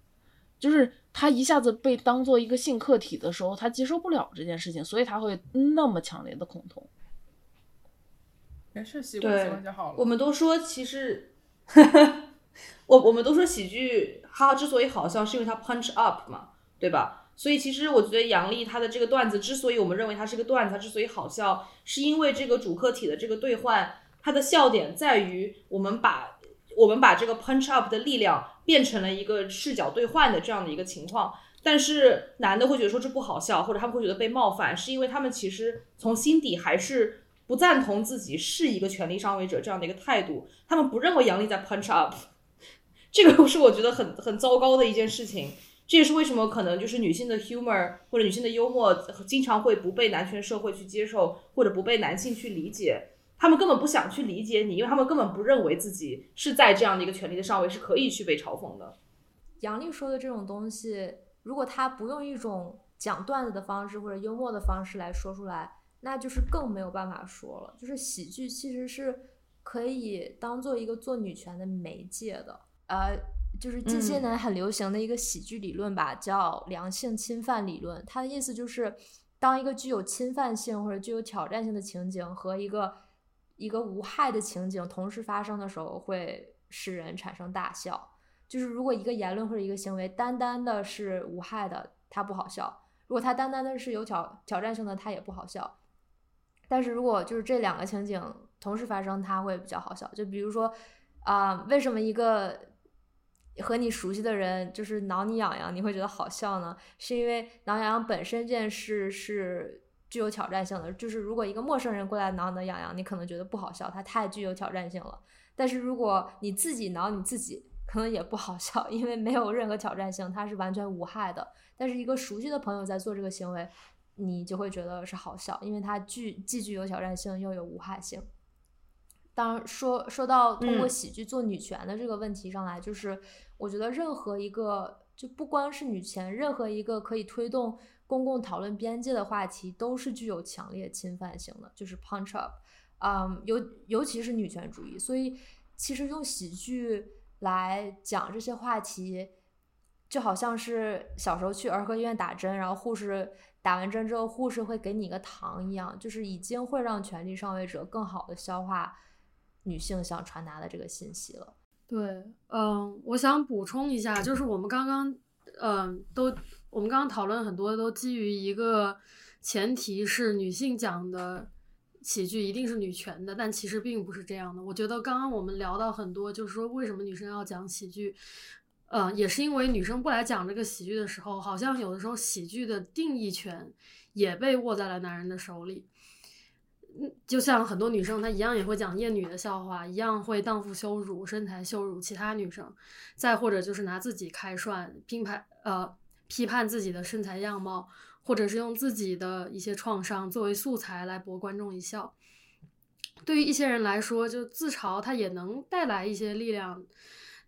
就是他一下子被当做一个性客体的时候，他接受不了这件事情，所以他会那么强烈的恐同。没事，习惯习惯就好了。我们都说，其实 我我们都说喜剧它之所以好笑，是因为它 punch up 嘛，对吧？所以其实我觉得杨笠他的这个段子，之所以我们认为它是个段子，它之所以好笑，是因为这个主客体的这个兑换，它的笑点在于我们把我们把这个 punch up 的力量变成了一个视角兑换的这样的一个情况。但是男的会觉得说这不好笑，或者他们会觉得被冒犯，是因为他们其实从心底还是不赞同自己是一个权力上位者这样的一个态度，他们不认为杨笠在 punch up，这个是我觉得很很糟糕的一件事情。这也是为什么可能就是女性的 humor 或者女性的幽默经常会不被男权社会去接受，或者不被男性去理解。他们根本不想去理解你，因为他们根本不认为自己是在这样的一个权力的上位是可以去被嘲讽的。杨笠说的这种东西，如果他不用一种讲段子的方式或者幽默的方式来说出来，那就是更没有办法说了。就是喜剧其实是可以当做一个做女权的媒介的，呃，就是近些年很流行的一个喜剧理论吧，叫良性侵犯理论。它的意思就是，当一个具有侵犯性或者具有挑战性的情景和一个一个无害的情景同时发生的时候，会使人产生大笑。就是如果一个言论或者一个行为单单的是无害的，它不好笑；如果它单单的是有挑挑战性的，它也不好笑。但是如果就是这两个情景同时发生，它会比较好笑。就比如说，啊、为什么一个和你熟悉的人就是挠你痒痒，你会觉得好笑呢？是因为挠痒痒本身这件事是具有挑战性的。就是如果一个陌生人过来挠你的痒痒，你可能觉得不好笑，它太具有挑战性了。但是如果你自己挠你自己，可能也不好笑，因为没有任何挑战性，它是完全无害的。但是一个熟悉的朋友在做这个行为，你就会觉得是好笑，因为它具既具有挑战性又有无害性。当然说说到通过嗯。喜剧做女权的这个问题上来，就是我觉得任何一个就不光是女权，任何一个可以推动公共讨论边界的话题都是具有强烈侵犯性的，就是 punch up，嗯，尤尤其是女权主义，所以其实用喜剧来讲这些话题，就好像是小时候去儿科医院打针，然后护士打完针之后，护士会给你一个糖一样，就是已经会让权力上位者更好的消化女性想传达的这个信息了。对，嗯，我想补充一下，就是我们刚刚，嗯，都我们刚刚讨论很多都基于一个前提是女性讲的喜剧一定是女权的，但其实并不是这样的。我觉得刚刚我们聊到很多，就是说为什么女生要讲喜剧，嗯，也是因为女生不来讲这个喜剧的时候，好像有的时候喜剧的定义权也被握在了男人的手里。嗯，就像很多女生，她一样也会讲厌女的笑话，一样会荡妇羞辱、身材羞辱其他女生，再或者就是拿自己开涮，批判呃批判自己的身材样貌，或者是用自己的一些创伤作为素材来博观众一笑。对于一些人来说，就自嘲它也能带来一些力量，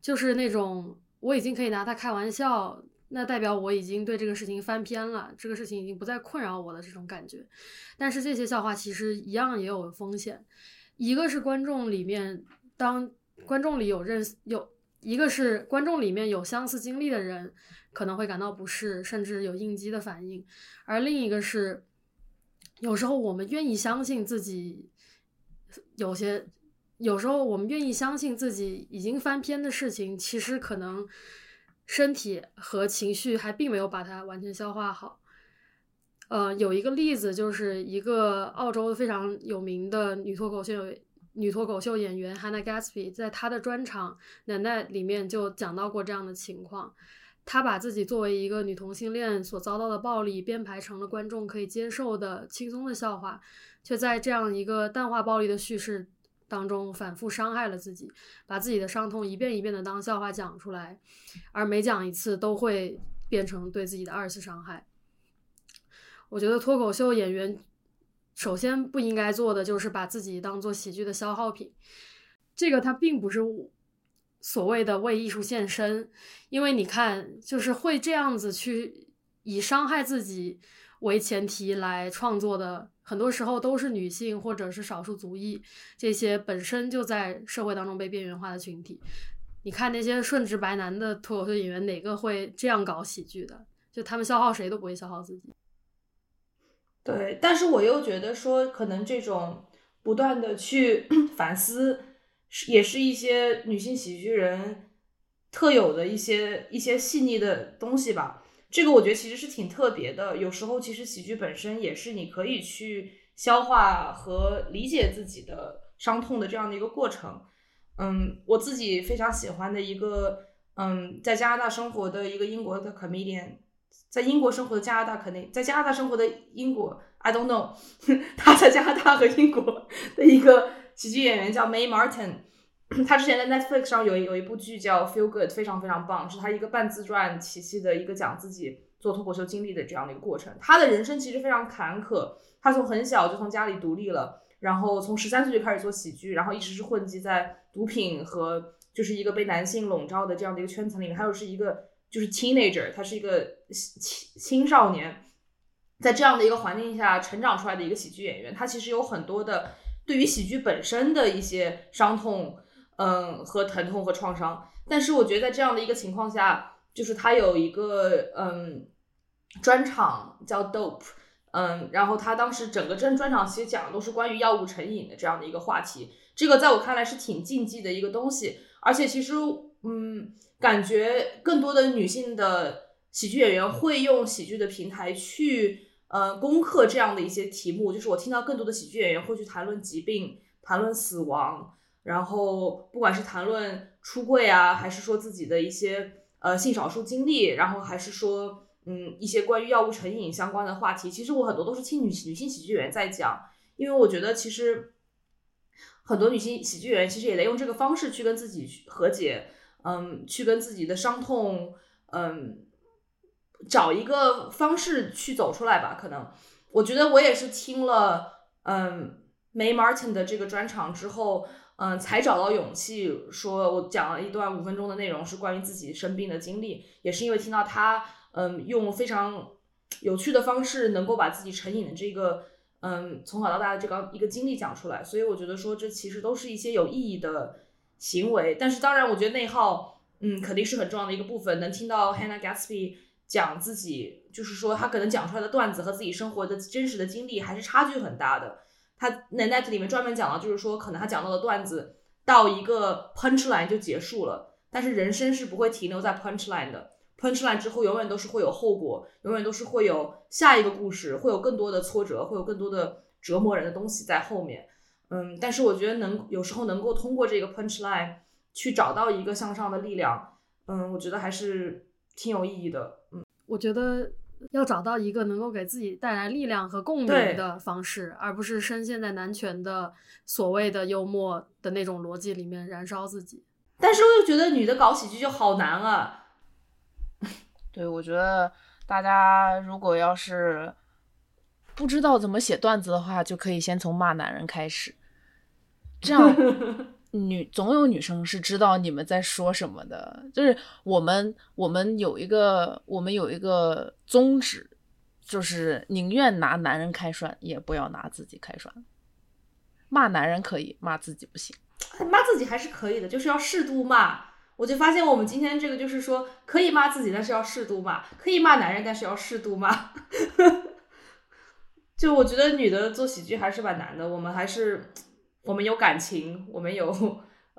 就是那种我已经可以拿它开玩笑。那代表我已经对这个事情翻篇了，这个事情已经不再困扰我的这种感觉。但是这些笑话其实一样也有风险，一个是观众里面，当观众里有认有一个是观众里面有相似经历的人可能会感到不适，甚至有应激的反应，而另一个是有时候我们愿意相信自己有些，有时候我们愿意相信自己已经翻篇的事情，其实可能。身体和情绪还并没有把它完全消化好。呃，有一个例子，就是一个澳洲非常有名的女脱口秀女脱口秀演员 Hannah Gatsby，在她的专场《奶奶》里面就讲到过这样的情况。她把自己作为一个女同性恋所遭到的暴力编排成了观众可以接受的轻松的笑话，却在这样一个淡化暴力的叙事。当中反复伤害了自己，把自己的伤痛一遍一遍的当笑话讲出来，而每讲一次都会变成对自己的二次伤害。我觉得脱口秀演员首先不应该做的就是把自己当做喜剧的消耗品，这个他并不是所谓的为艺术献身，因为你看，就是会这样子去以伤害自己为前提来创作的。很多时候都是女性或者是少数族裔这些本身就在社会当中被边缘化的群体。你看那些顺直白男的脱口秀演员，哪个会这样搞喜剧的？就他们消耗谁都不会消耗自己。对，但是我又觉得说，可能这种不断的去 反思，也是一些女性喜剧人特有的一些一些细腻的东西吧。这个我觉得其实是挺特别的。有时候其实喜剧本身也是你可以去消化和理解自己的伤痛的这样的一个过程。嗯，我自己非常喜欢的一个，嗯，在加拿大生活的一个英国的 comedian，在英国生活的加拿大肯定在加拿大生活的英国，I don't know，他在加拿大和英国的一个喜剧演员叫 May Martin。他之前在 Netflix 上有有一部剧叫《Feel Good》，非常非常棒，是他一个半自传体系的一个讲自己做脱口秀经历的这样的一个过程。他的人生其实非常坎坷，他从很小就从家里独立了，然后从十三岁就开始做喜剧，然后一直是混迹在毒品和就是一个被男性笼罩的这样的一个圈层里面。还有是一个就是 teenager，他是一个青青少年，在这样的一个环境下成长出来的一个喜剧演员，他其实有很多的对于喜剧本身的一些伤痛。嗯，和疼痛和创伤，但是我觉得在这样的一个情况下，就是他有一个嗯专场叫 Dope，嗯，然后他当时整个专专场其实讲的都是关于药物成瘾的这样的一个话题，这个在我看来是挺禁忌的一个东西，而且其实嗯，感觉更多的女性的喜剧演员会用喜剧的平台去呃攻克这样的一些题目，就是我听到更多的喜剧演员会去谈论疾病，谈论死亡。然后，不管是谈论出柜啊，还是说自己的一些呃性少数经历，然后还是说嗯一些关于药物成瘾相关的话题，其实我很多都是听女女性喜剧演员在讲，因为我觉得其实很多女性喜剧演员其实也在用这个方式去跟自己和解，嗯，去跟自己的伤痛，嗯，找一个方式去走出来吧。可能我觉得我也是听了嗯 May Martin 的这个专场之后。嗯，才找到勇气说，我讲了一段五分钟的内容是关于自己生病的经历，也是因为听到他，嗯，用非常有趣的方式，能够把自己成瘾的这个嗯从小到大的这个一个经历讲出来。所以我觉得说这其实都是一些有意义的行为。但是当然，我觉得内耗嗯肯定是很重要的一个部分。能听到 Hannah Gatsby 讲自己，就是说他可能讲出来的段子和自己生活的真实的经历还是差距很大的。他那 net 里面专门讲了，就是说可能他讲到的段子到一个 punch line 就结束了，但是人生是不会停留在 punch line 的，punch line 之后永远都是会有后果，永远都是会有下一个故事，会有更多的挫折，会有更多的折磨人的东西在后面。嗯，但是我觉得能有时候能够通过这个 punch line 去找到一个向上的力量，嗯，我觉得还是挺有意义的。嗯，我觉得要找到一个能够给自己带来力量和共鸣的方式，而不是深陷在男权的所谓的幽默的那种逻辑里面燃烧自己。但是我又觉得女的搞喜剧就好难啊。对，我觉得大家如果要是不知道怎么写段子的话，就可以先从骂男人开始，这样 女总有女生是知道你们在说什么的。就是我们我们有一个我们有一个宗旨，就是宁愿拿男人开涮，也不要拿自己开涮。骂男人可以，骂自己不行。骂自己还是可以的，就是要适度骂。我就发现我们今天这个就是说，可以骂自己，但是要适度骂；可以骂男人，但是要适度骂。就我觉得女的做喜剧还是蛮难的，我们还是我们有感情，我们有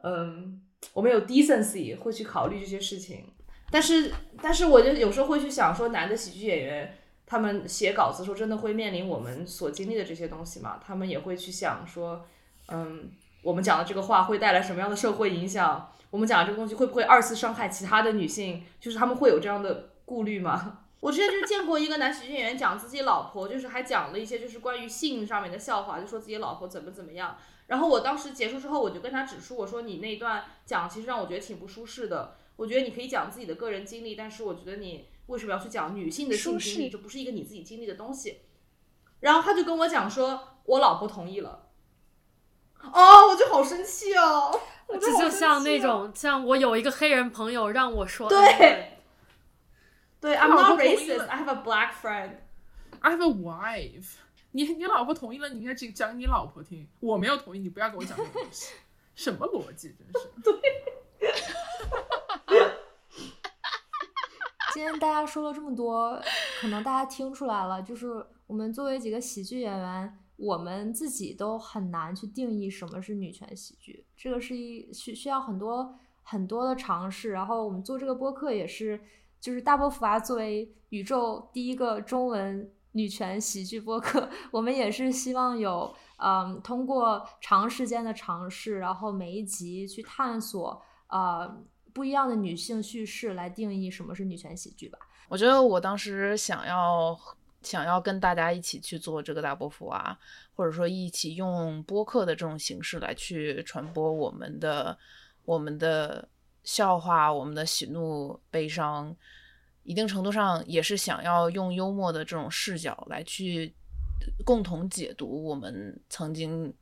嗯，我们有 decency，会去考虑这些事情。但是，但是我就有时候会去想说，男的喜剧演员他们写稿子的时候，真的会面临我们所经历的这些东西吗？他们也会去想说，嗯，我们讲的这个话会带来什么样的社会影响？我们讲的这个东西会不会二次伤害其他的女性？就是他们会有这样的顾虑吗？我之前就见过一个男喜剧演员讲自己老婆，就是还讲了一些就是关于性上面的笑话，就说自己老婆怎么怎么样。然后我当时结束之后，我就跟他指出，我说你那段讲其实让我觉得挺不舒适的。我觉得你可以讲自己的个人经历，但是我觉得你为什么要去讲女性的性经历？这不是一个你自己经历的东西。然后他就跟我讲说，我老婆同意了。哦，我就好生气哦！我这就像那种，像我有一个黑人朋友让我说，对哎对，I'm 老婆 not 同意 racist. 了 I have a black friend. I have a wife。你你老婆同意了，你应该只讲你老婆听。我没有同意，你不要给我讲这个东西。什么逻辑？真是。对 今天大家说了这么多，可能大家听出来了，就是我们作为几个喜剧演员，我们自己都很难去定义什么是女权喜剧，这个是一需需要很多很多的尝试。然后我们做这个播客也是，就是大波伏娃作为宇宙第一个中文女权喜剧播客，我们也是希望有嗯，通过长时间的尝试，然后每一集去探索呃不一样的女性叙事来定义什么是女权喜剧吧。我觉得我当时想要想要跟大家一起去做这个大波伏娃，或者说一起用播客的这种形式来去传播我们的我们的笑话、我们的喜怒悲伤，一定程度上也是想要用幽默的这种视角来去共同解读我们曾经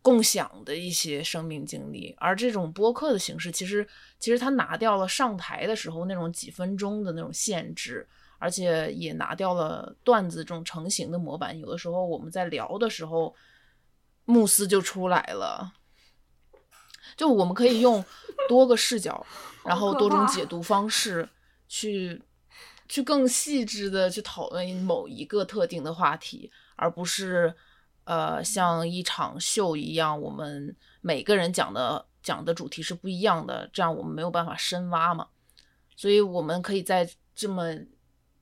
共享的一些生命经历，而这种播客的形式，其实其实它拿掉了上台的时候那种几分钟的那种限制，而且也拿掉了段子这种成型的模板。有的时候我们在聊的时候，慕斯就出来了，就我们可以用多个视角，然后多种解读方式去去更细致的去讨论某一个特定的话题，而不是呃像一场秀一样，我们每个人讲的讲的主题是不一样的，这样我们没有办法深挖嘛。所以我们可以在这么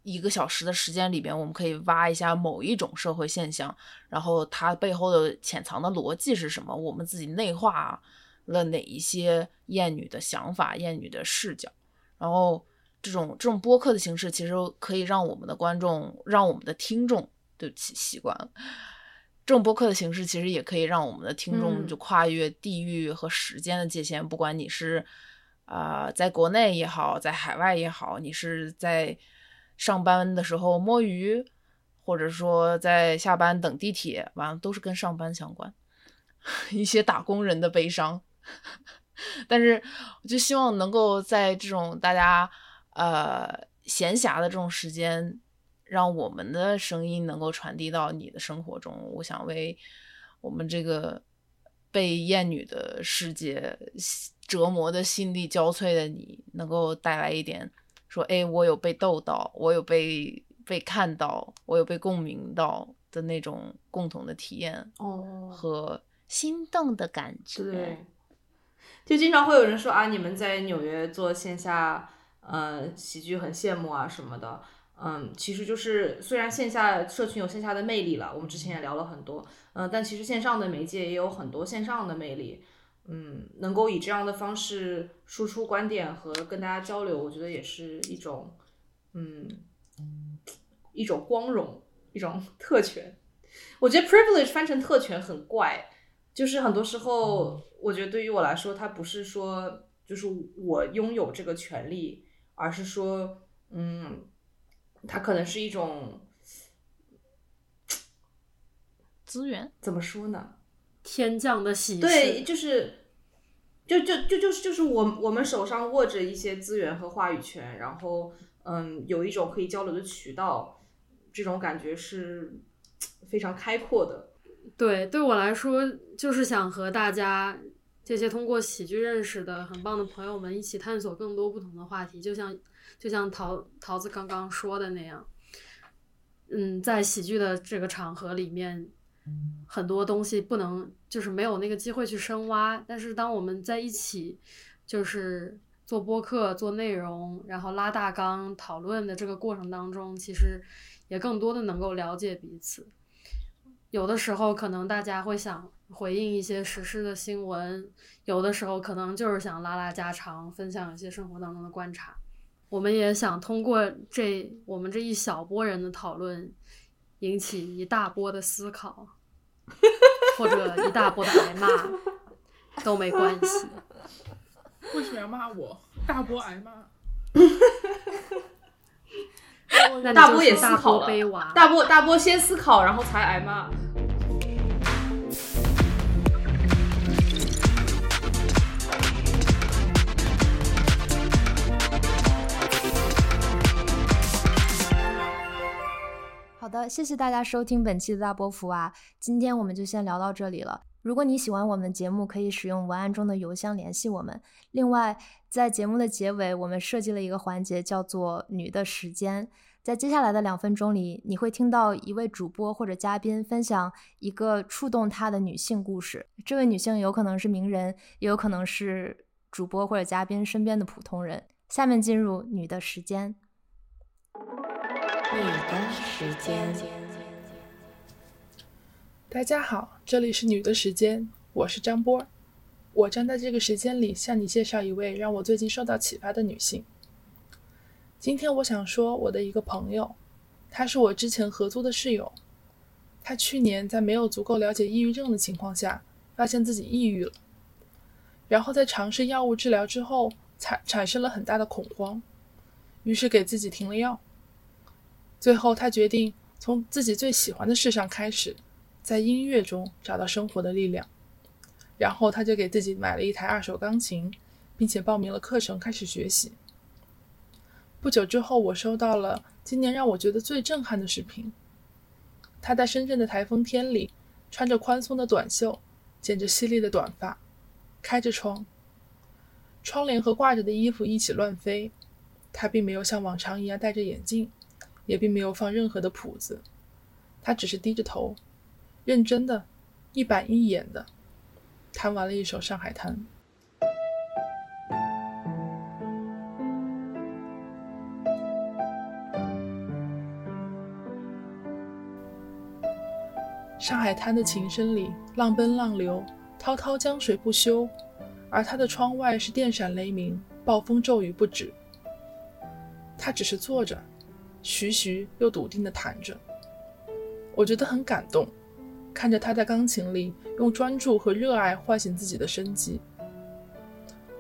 一个小时的时间里边，我们可以挖一下某一种社会现象，然后它背后的潜藏的逻辑是什么，我们自己内化了哪一些厌女的想法、厌女的视角，然后这种这种播客的形式，其实可以让我们的观众、让我们的听众，对不起，习惯了。这种播客的形式其实也可以让我们的听众嗯就跨越地域和时间的界限，不管你是啊、呃在国内也好，在海外也好，你是在上班的时候摸鱼，或者说在下班等地铁，完了都是跟上班相关，一些打工人的悲伤。但是我就希望能够在这种大家呃闲暇的这种时间，让我们的声音能够传递到你的生活中。我想为我们这个被厌女的世界折磨的心力交瘁的你，能够带来一点说，哎，我有被逗到，我有被被看到，我有被共鸣到的那种共同的体验哦，和心动的感觉。对，就经常会有人说啊，你们在纽约做线下呃喜剧很羡慕啊什么的。嗯，其实就是虽然线下社群有线下的魅力了，我们之前也聊了很多，嗯、但其实线上的媒介也有很多线上的魅力。嗯，能够以这样的方式输出观点和跟大家交流，我觉得也是一种，嗯，一种光荣，一种特权。我觉得 privilege 翻成特权很怪，就是很多时候，我觉得对于我来说，它不是说就是我拥有这个权利，而是说，嗯，它可能是一种 资源怎么说呢？天降的喜事，对，就是，就就就就是就是我我们手上握着一些资源和话语权，然后嗯，有一种可以交流的渠道，这种感觉是 非常开阔的。对，对我来说，就是想和大家这些通过喜剧认识的很棒的朋友们一起探索更多不同的话题，就像就像桃桃子刚刚说的那样，嗯，在喜剧的这个场合里面，很多东西不能就是没有那个机会去深挖，但是当我们在一起，就是做播客、做内容，然后拉大纲讨论的这个过程当中，其实也更多的能够了解彼此。有的时候可能大家会想回应一些时事的新闻，有的时候可能就是想拉拉家常，分享一些生活当中的观察。我们也想通过这我们这一小波人的讨论，引起一大波的思考，或者一大波的挨骂，都没关系。为什么要骂我？大波挨骂。那大波也是大思考了波，大波大波先思考，然后才挨骂。好的，谢谢大家收听本期的大波福啊，今天我们就先聊到这里了。如果你喜欢我们的节目，可以使用文案中的邮箱联系我们。另外，在节目的结尾，我们设计了一个环节，叫做“女的时间”。在接下来的两分钟里，你会听到一位主播或者嘉宾分享一个触动他的女性故事。这位女性有可能是名人，也有可能是主播或者嘉宾身边的普通人。下面进入“女的时间”。你的时间。大家好，这里是女的时间，我是张波。我将在这个时间里向你介绍一位让我最近受到启发的女性。今天我想说我的一个朋友，她是我之前合租的室友。她去年在没有足够了解抑郁症的情况下，发现自己抑郁了，然后在尝试药物治疗之后，产产生了很大的恐慌，于是给自己停了药。最后，她决定从自己最喜欢的事上开始，在音乐中找到生活的力量。然后，他就给自己买了一台二手钢琴，并且报名了课程开始学习。不久之后，我收到了今年让我觉得最震撼的视频。他在深圳的台风天里，穿着宽松的短袖，剪着犀利的短发，开着窗，窗帘和挂着的衣服一起乱飞。他并没有像往常一样戴着眼镜。也并没有放任何的谱子，他只是低着头，认真的，一板一眼的弹完了一首《上海滩》。上海滩的琴声里，浪奔浪流，滔滔江水不休，而他的窗外是电闪雷鸣，暴风骤雨不止。他只是坐着。徐徐又笃定地弹着，我觉得很感动，看着他在钢琴里用专注和热爱唤醒自己的生机。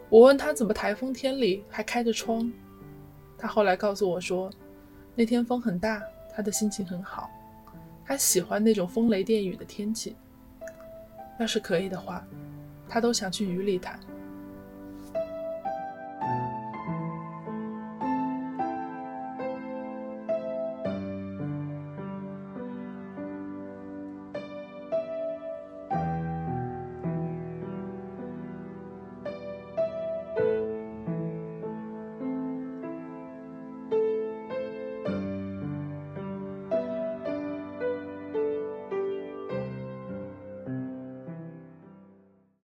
我问他怎么台风天里还开着窗，他后来告诉我说，那天风很大，他的心情很好，他喜欢那种风雷电雨的天气。要是可以的话，他都想去雨里弹。